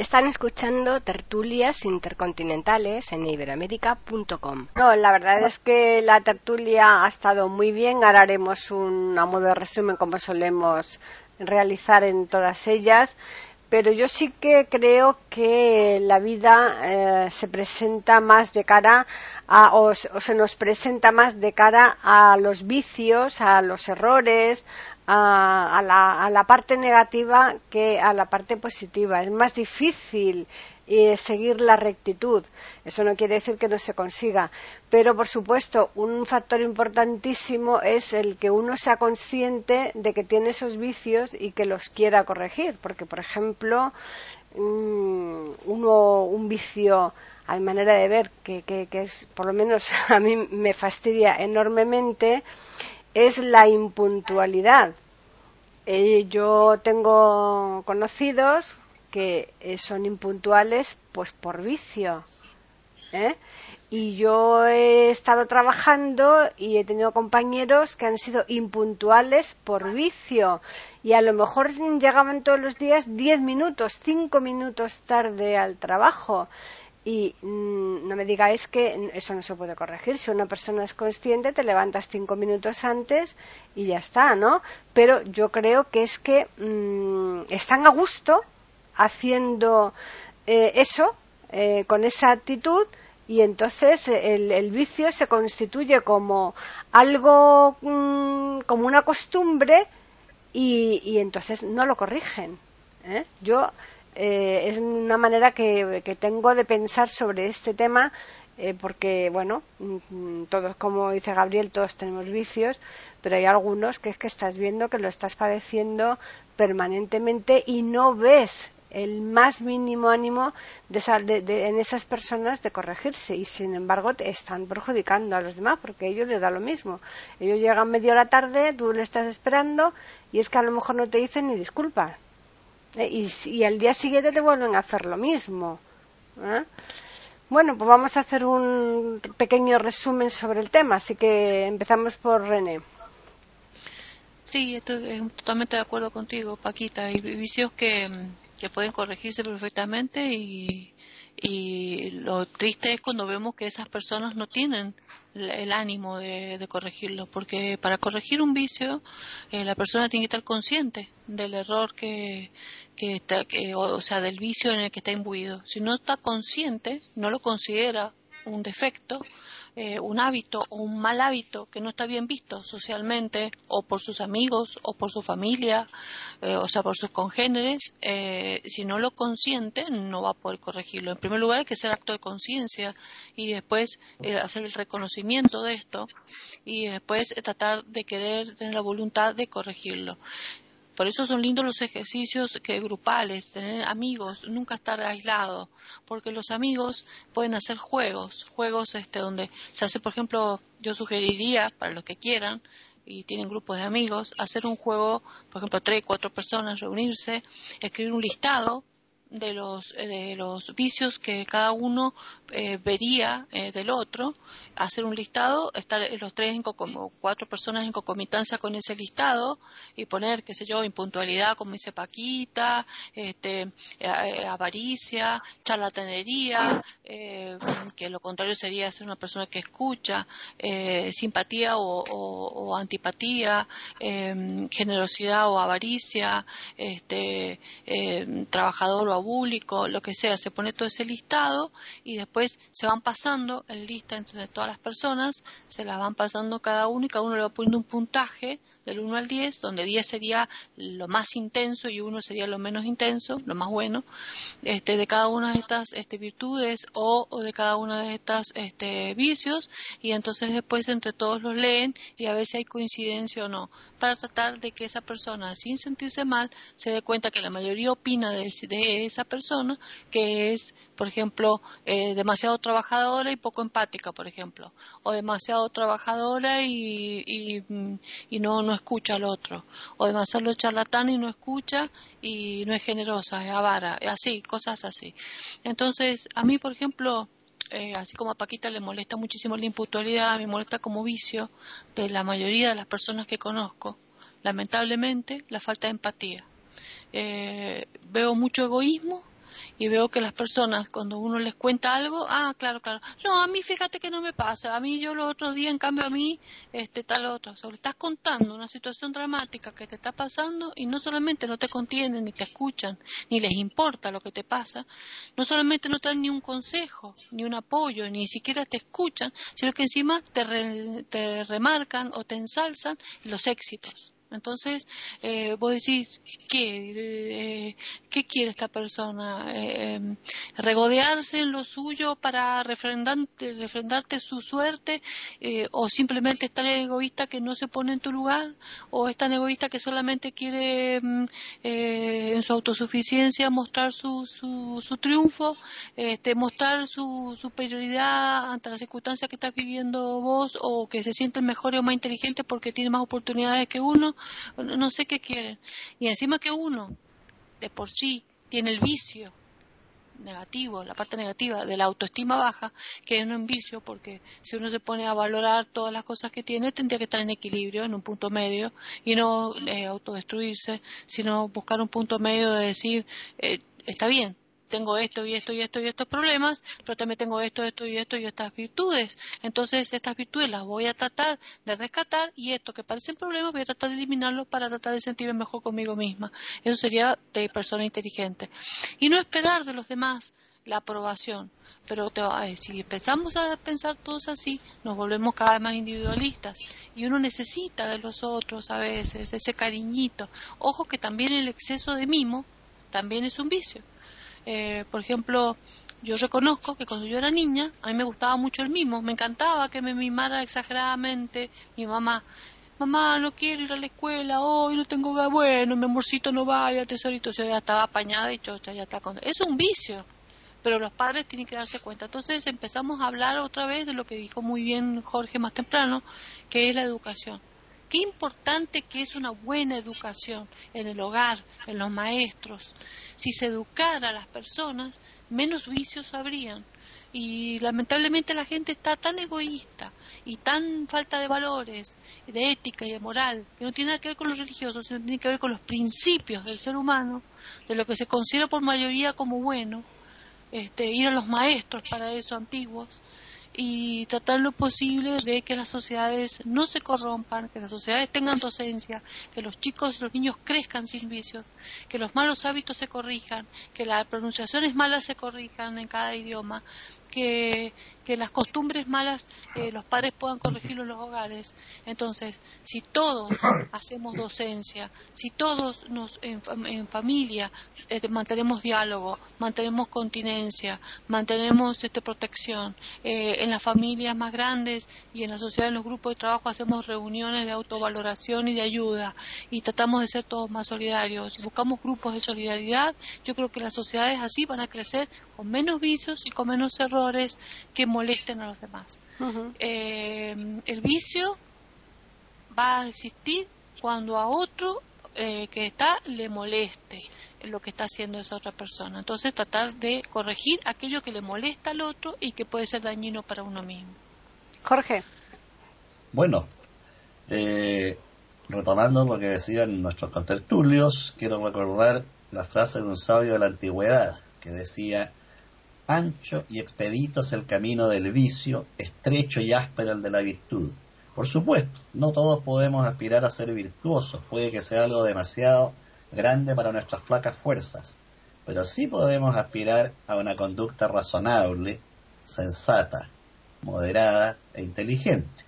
Están escuchando tertulias intercontinentales en iberoamérica.com. No, la verdad es que la tertulia ha estado muy bien. Ahora haremos un a modo de resumen como solemos realizar en todas ellas pero yo sí que creo que la vida eh, se presenta más de cara a, o, se nos presenta más de cara a los vicios, a los errores, a, la, a la parte negativa que a la parte positiva. Es más difícil y seguir la rectitud. Eso no quiere decir que no se consiga, pero por supuesto un factor importantísimo es el que uno sea consciente de que tiene esos vicios y que los quiera corregir, porque por ejemplo mm, uno un vicio a manera de ver que, que, que es por lo menos (laughs) a mí me fastidia enormemente es la impuntualidad Eh, yo tengo conocidos que eh, son impuntuales pues por vicio. ¿eh? Y yo he estado trabajando y he tenido compañeros que han sido impuntuales por vicio. Y a lo mejor llegaban todos los días diez minutos, cinco minutos tarde al trabajo. Y mm, no me digáis que eso no se puede corregir. Si una persona es consciente, te levantas cinco minutos antes y ya está, ¿no? Pero yo creo que es que mm, están a gusto haciendo eh, eso, eh, con esa actitud, y entonces el, vicio se constituye como algo, mm, como una costumbre, y, entonces no lo corrigen. ¿eh? Yo es una manera que, tengo de pensar sobre este tema porque bueno mm, todos como dice Gabriel todos tenemos vicios pero hay algunos que es que estás viendo que lo estás padeciendo permanentemente y no ves el más mínimo ánimo de, en esas personas de corregirse y sin embargo te están perjudicando a los demás porque a ellos les da lo mismo. Ellos llegan media hora tarde, tú le estás esperando y es que a lo mejor no te dicen ni disculpas. ¿Eh? Y, y, al día siguiente te vuelven a hacer lo mismo. ¿eh? Bueno, pues vamos a hacer un pequeño resumen sobre el tema, así que empezamos por René. Sí, estoy totalmente de acuerdo contigo, Paquita. Hay vicios que, que pueden corregirse perfectamente y, y lo triste es cuando vemos que esas personas no tienen el ánimo de, corregirlo, porque para corregir un vicio eh, la persona tiene que estar consciente del error que, que está, que, o sea, del vicio en el que está imbuido. Si no está consciente, no lo considera un defecto, eh, un hábito o un mal hábito que no está bien visto socialmente o por sus amigos o por su familia, eh, o sea, por sus congéneres, eh, si no lo consiente no va a poder corregirlo. En primer lugar hay que hacer acto de conciencia y después hacer el reconocimiento de esto y después tratar de querer tener la voluntad de corregirlo. Por eso son lindos los ejercicios que grupales, tener amigos, nunca estar aislado, porque los amigos pueden hacer juegos, juegos este donde se hace, por ejemplo, yo sugeriría para los que quieran y tienen grupos de amigos, hacer un juego, por ejemplo, tres, cuatro personas reunirse, escribir un listado de los, eh, de los vicios que cada uno eh, vería eh, del otro, hacer un listado, estar los tres en como cuatro personas en concomitancia con ese listado y poner, qué sé yo, impuntualidad, como dice Paquita, este, avaricia, charlatanería, que lo contrario sería ser una persona que escucha, simpatía o, antipatía, generosidad o avaricia, este, trabajador o público, lo que sea, se pone todo ese listado y después se van pasando el lista entre todas las personas, se las van pasando cada uno y cada uno le va poniendo un puntaje del 1 al 10, donde 10 sería lo más intenso y 1 sería lo menos intenso, lo más bueno, este, de cada una de estas este, virtudes o, de cada una de estas este, vicios, y entonces después entre todos los leen y a ver si hay coincidencia o no, para tratar de que esa persona, sin sentirse mal, se dé cuenta que la mayoría opina de, de esa persona, que es, por ejemplo, eh, demasiado trabajadora y poco empática, por ejemplo, o demasiado trabajadora y, y, y no no escucha al otro, o demasiado charlatán y no escucha y no es generosa, es avara, así, cosas así. Entonces, a mí, por ejemplo, eh, así como a Paquita le molesta muchísimo la impuntualidad, me molesta como vicio de la mayoría de las personas que conozco, lamentablemente, la falta de empatía. Eh, veo mucho egoísmo y veo que las personas cuando uno les cuenta algo, ah, claro, claro, no, a mí fíjate que no me pasa, a mí yo los otros días, en cambio a mí, este tal otro, o estás contando una situación dramática que te está pasando y no solamente no te contienen, ni te escuchan, ni les importa lo que te pasa, no solamente no te dan ni un consejo, ni un apoyo, ni siquiera te escuchan, sino que encima te, te remarcan o te ensalzan los éxitos. Entonces, eh, vos decís, ¿qué, eh, ¿qué quiere esta persona? Eh, em, ¿Regodearse en lo suyo para refrendarte, refrendarte su suerte? Eh, ¿O simplemente es tan egoísta que no se pone en tu lugar? ¿O es tan egoísta que solamente quiere em, en su autosuficiencia mostrar su, su, su triunfo, este, mostrar su superioridad ante las circunstancias que estás viviendo vos o que se siente mejor o más inteligente porque tiene más oportunidades que uno? No sé qué quieren. Y encima que uno, de por sí, tiene el vicio negativo, la parte negativa de la autoestima baja, que es un vicio, porque si uno se pone a valorar todas las cosas que tiene, tendría que estar en equilibrio, en un punto medio, y no eh, autodestruirse, sino buscar un punto medio de decir, eh, está bien, tengo esto y esto y esto y estos problemas, pero también tengo esto, esto y esto y estas virtudes. Entonces, estas virtudes las voy a tratar de rescatar y esto que parecen problemas voy a tratar de eliminarlos para tratar de sentirme mejor conmigo misma. Eso sería de persona inteligente. Y no esperar de los demás la aprobación. Pero te, si empezamos a pensar todos así, nos volvemos cada vez más individualistas. Y uno necesita de los otros a veces, ese cariñito. Ojo que también el exceso de mimo también es un vicio. Eh, por ejemplo, yo reconozco que cuando yo era niña, a mí me gustaba mucho el mimo, me encantaba que me mimara exageradamente mi mamá. Mamá, no quiero ir a la escuela, hoy no tengo bueno, mi amorcito no vaya, tesorito, yo ya estaba apañada y chocha, ya está con... Es un vicio, pero los padres tienen que darse cuenta. Entonces empezamos a hablar otra vez de lo que dijo muy bien Jorge más temprano, que es la educación. Qué importante que es una buena educación en el hogar, en los maestros. Si se educara a las personas, menos vicios habrían. Y lamentablemente la gente está tan egoísta y tan falta de valores, de ética y de moral, que no tiene nada que ver con los religiosos, sino tiene que ver con los principios del ser humano, de lo que se considera por mayoría como bueno, este, ir a los maestros para eso antiguos, y tratar lo posible de que las sociedades no se corrompan, que las sociedades tengan docencia, que los chicos y los niños crezcan sin vicios, que los malos hábitos se corrijan, que las pronunciaciones malas se corrijan en cada idioma, que, que las costumbres malas eh, los padres puedan corregirlo en los hogares. Entonces, si todos (coughs) hacemos docencia, si todos nos en, familia eh, mantenemos diálogo, mantenemos continencia, mantenemos este, protección, eh, en las familias más grandes y en la sociedad, en los grupos de trabajo, hacemos reuniones de autovaloración y de ayuda y tratamos de ser todos más solidarios buscamos grupos de solidaridad, yo creo que las sociedades así van a crecer con menos vicios y con menos errores que molesten a los demás. Eh, el vicio va a existir cuando a otro eh, que está le moleste lo que está haciendo esa otra persona. Entonces tratar de corregir aquello que le molesta al otro y que puede ser dañino para uno mismo. Jorge. Bueno, eh, retomando lo que decían nuestros contertulios, quiero recordar la frase de un sabio de la antigüedad que decía Ancho y expedito es el camino del vicio, estrecho y áspero el de la virtud. Por supuesto, no todos podemos aspirar a ser virtuosos, puede que sea algo demasiado grande para nuestras flacas fuerzas, pero sí podemos aspirar a una conducta razonable, sensata, moderada e inteligente.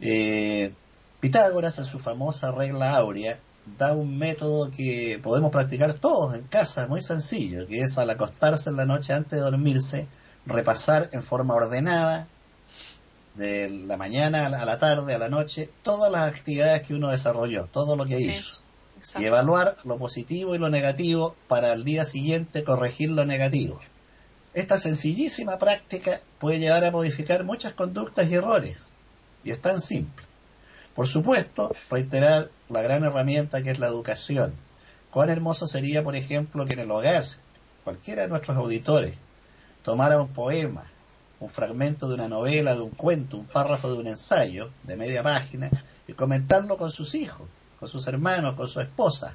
Eh, Pitágoras en su famosa regla áurea da un método que podemos practicar todos en casa, muy sencillo, que es al acostarse en la noche antes de dormirse, repasar en forma ordenada, de la mañana a la tarde, a la noche, todas las actividades que uno desarrolló, todo lo que hizo. y evaluar lo positivo y lo negativo para el día siguiente corregir lo negativo. Esta sencillísima práctica puede llevar a modificar muchas conductas y errores. Y es tan simple. Por supuesto, reiterar la gran herramienta que es la educación. Cuán hermoso sería, por ejemplo, que en el hogar, cualquiera de nuestros auditores, tomara un poema, un fragmento de una novela, de un cuento, un párrafo de un ensayo de media página y comentarlo con sus hijos, con sus hermanos, con su esposa.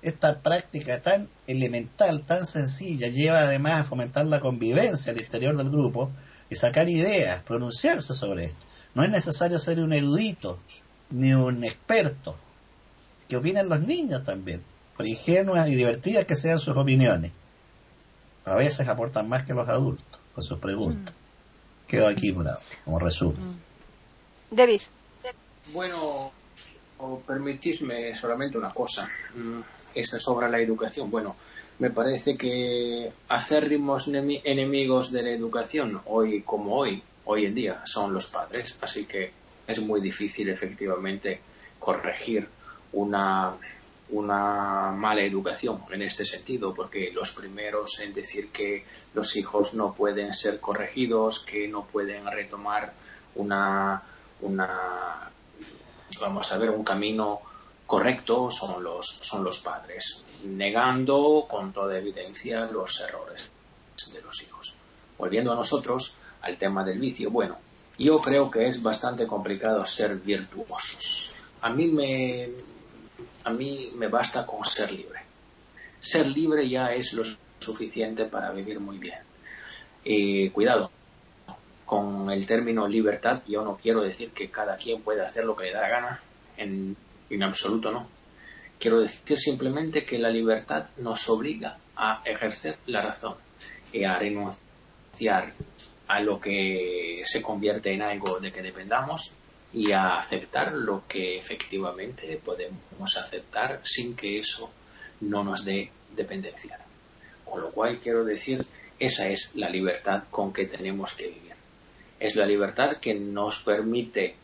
Esta práctica tan elemental, tan sencilla, lleva además a fomentar la convivencia al exterior del grupo y sacar ideas, pronunciarse sobre esto. No es necesario ser un erudito, ni un experto. Que opinen los niños también, por ingenuas y divertidas que sean sus opiniones. A veces aportan más que los adultos con sus preguntas. Mm. Quedo aquí como resumen. Mm. Davis. Bueno, o permitidme solamente una cosa. Mm, esta sobre la educación. Bueno, me parece que acérrimos enemigos de la educación hoy como hoy, hoy en día, son los padres. Así que es muy difícil efectivamente corregir una, una mala educación en este sentido, porque los primeros en decir que los hijos no pueden ser corregidos, que no pueden retomar una, una vamos a ver, un camino correcto son los, son los padres, negando con toda evidencia los errores de los hijos. Volviendo a nosotros, al tema del vicio, bueno, yo creo que es bastante complicado ser virtuosos. A mí me, a mí me basta con ser libre. Ser libre ya es lo suficiente para vivir muy bien. Y cuidado, con el término libertad yo no quiero decir que cada quien pueda hacer lo que le da la gana, en, en absoluto no. Quiero decir simplemente que la libertad nos obliga a ejercer la razón y a renunciar a lo que se convierte en algo de que dependamos y a aceptar lo que efectivamente podemos aceptar sin que eso no nos dé dependencia. Con lo cual quiero decir, esa es la libertad con que tenemos que vivir. Es la libertad que nos permite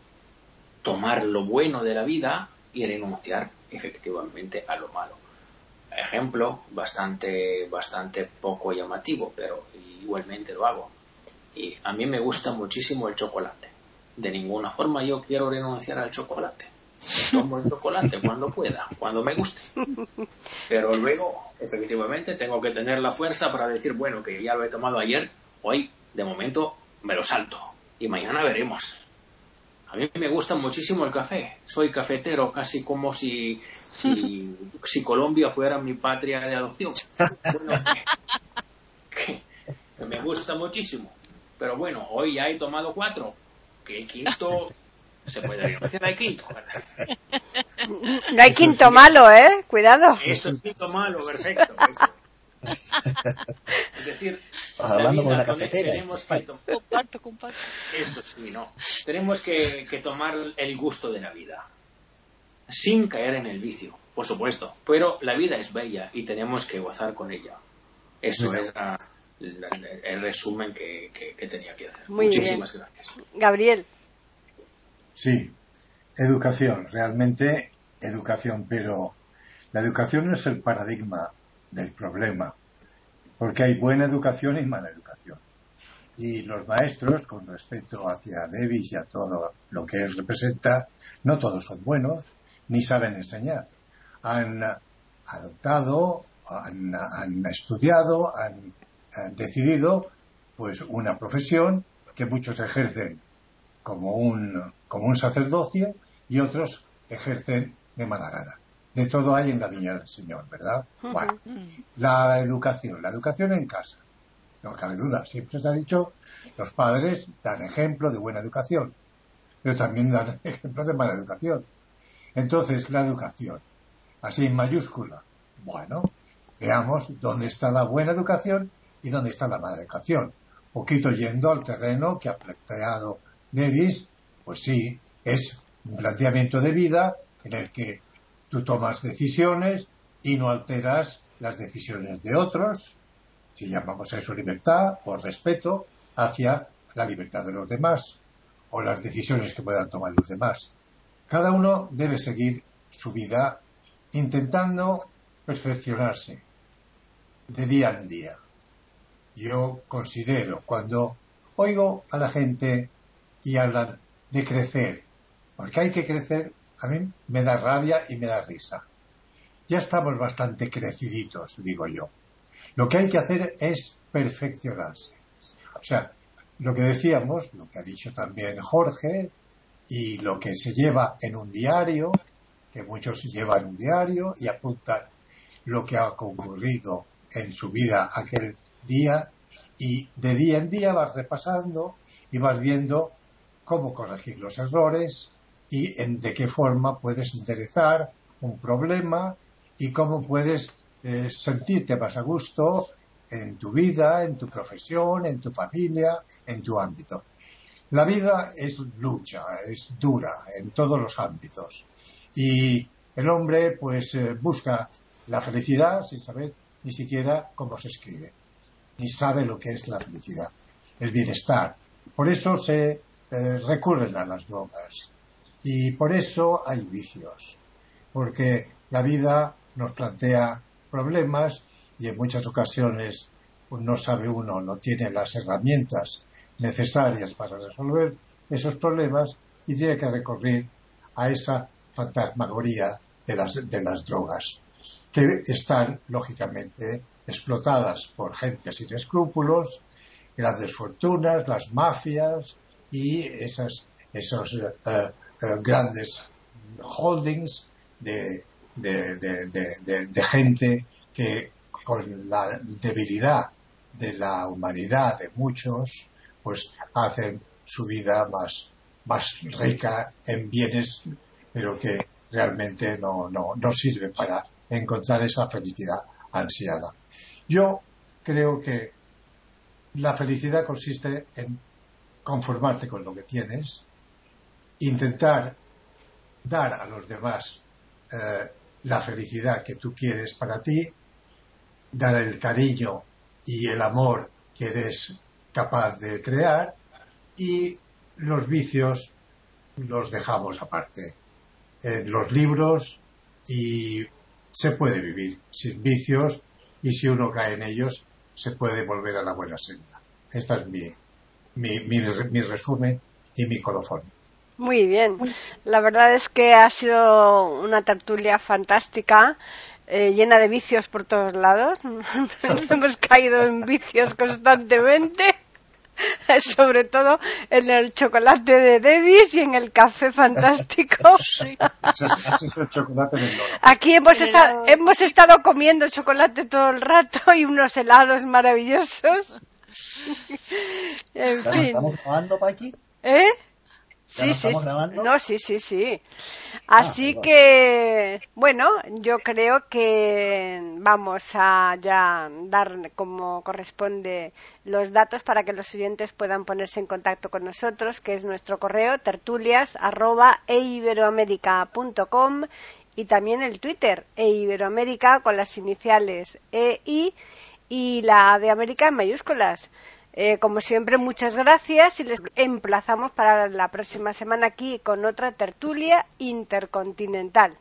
tomar lo bueno de la vida y renunciar efectivamente a lo malo. Ejemplo bastante, bastante poco llamativo, pero igualmente lo hago. Y a mí me gusta muchísimo el chocolate. De ninguna forma yo quiero renunciar al chocolate. Tomo el chocolate cuando pueda, cuando me guste. Pero luego, efectivamente, tengo que tener la fuerza para decir, bueno, que ya lo he tomado ayer, hoy, de momento, me lo salto. Y mañana veremos. A mí me gusta muchísimo el café. Soy cafetero, casi como si, si, (laughs) Colombia fuera mi patria de adopción. que me gusta muchísimo. Pero bueno, hoy ya he tomado cuatro. Que el quinto se puede decir, no hay quinto. No hay quinto malo, ¿eh? Cuidado. Eso es quinto malo, perfecto. Es decir, hablando con la cafetera. Tenemos que comparto, comparto. Eso sí, no. Tenemos que, que tomar el gusto de la vida. Sin caer en el vicio, por supuesto. Pero la vida es bella y tenemos que gozar con ella. Eso era el resumen que, tenía que hacer. Muchísimas gracias. Gabriel. Sí, educación, realmente educación, pero la educación no es el paradigma del problema, porque hay buena educación y mala educación. Y los maestros, con respecto hacia Davis y a todo lo que él representa, no todos son buenos, ni saben enseñar. Han adoptado, han, han estudiado, han decidido pues una profesión que muchos ejercen como un, como un sacerdocio y otros ejercen de mala gana. De todo hay en la viña del Señor, ¿verdad? Bueno, la educación, la educación en casa. No cabe duda, siempre se ha dicho, los padres dan ejemplo de buena educación, pero también dan (laughs) ejemplo de mala educación. Entonces, la educación, así en mayúscula. Bueno, veamos dónde está la buena educación y dónde está la mala educación. Poquito yendo al terreno que ha planteado Davis, pues sí, es un planteamiento de vida en el que tú tomas decisiones y no alteras las decisiones de otros, si llamamos a eso libertad o respeto hacia la libertad de los demás o las decisiones que puedan tomar los demás. Cada uno debe seguir su vida intentando perfeccionarse de día en día yo considero cuando oigo a la gente y hablan de crecer, porque hay que crecer, a mí me da rabia y me da risa. Ya estamos bastante creciditos, digo yo. Lo que hay que hacer es perfeccionarse. O sea, lo que decíamos, lo que ha dicho también Jorge, y lo que se lleva en un diario, que muchos llevan un diario y apuntan lo que ha ocurrido en su vida aquel día y de día en día vas repasando y vas viendo cómo corregir los errores y de qué forma puedes enderezar un problema y cómo puedes eh, sentirte más a gusto en tu vida, en tu profesión, en tu familia, en tu ámbito. La vida es lucha, es dura en todos los ámbitos. Y el hombre pues eh, busca la felicidad sin saber ni siquiera cómo se escribe ni sabe lo que es la felicidad, el bienestar. Por eso se eh, recurren a las drogas. Y por eso hay vicios, porque la vida nos plantea problemas y en muchas ocasiones no sabe uno, no tiene las herramientas necesarias para resolver esos problemas y tiene que recurrir a esa fantasmagoría de las, de las drogas, que están lógicamente explotadas por gente sin escrúpulos, grandes fortunas, las mafias y esas, esos eh, grandes holdings de, de, de, de, gente que con la debilidad de la humanidad de muchos, pues hacen su vida más, más rica en bienes, pero que realmente no, no, no sirve para encontrar esa felicidad ansiada. Yo creo que la felicidad consiste en conformarte con lo que tienes, intentar dar a los demás eh, la felicidad que tú quieres para ti, dar el cariño y el amor que eres capaz de crear y los vicios los dejamos aparte. En los libros y se puede vivir sin vicios y si uno cae en ellos se puede volver a la buena senda. Este es mi, mi, mi, resumen y mi colofón. Muy bien. La verdad es que ha sido una tertulia fantástica. Eh, llena de vicios por todos lados. (laughs) Hemos caído en vicios constantemente. (laughs) sobre todo en el chocolate de Davis y en el café fantástico. (laughs) Aquí hemos estado, hemos estado comiendo chocolate todo el rato y unos helados maravillosos. (laughs) en fin. ¿Estamos Paqui? ¿Eh? Sí, sí. No, sí, sí, sí. Ah, Así que, bueno, yo creo que vamos a ya dar como corresponde los datos para que los oyentes puedan ponerse en contacto con nosotros, que es nuestro correo tertulias arroba y también el Twitter eiberoamerica con las iniciales EI y la de América en mayúsculas. Eh, como siempre, muchas gracias y les emplazamos para la próxima semana aquí con otra tertulia intercontinental.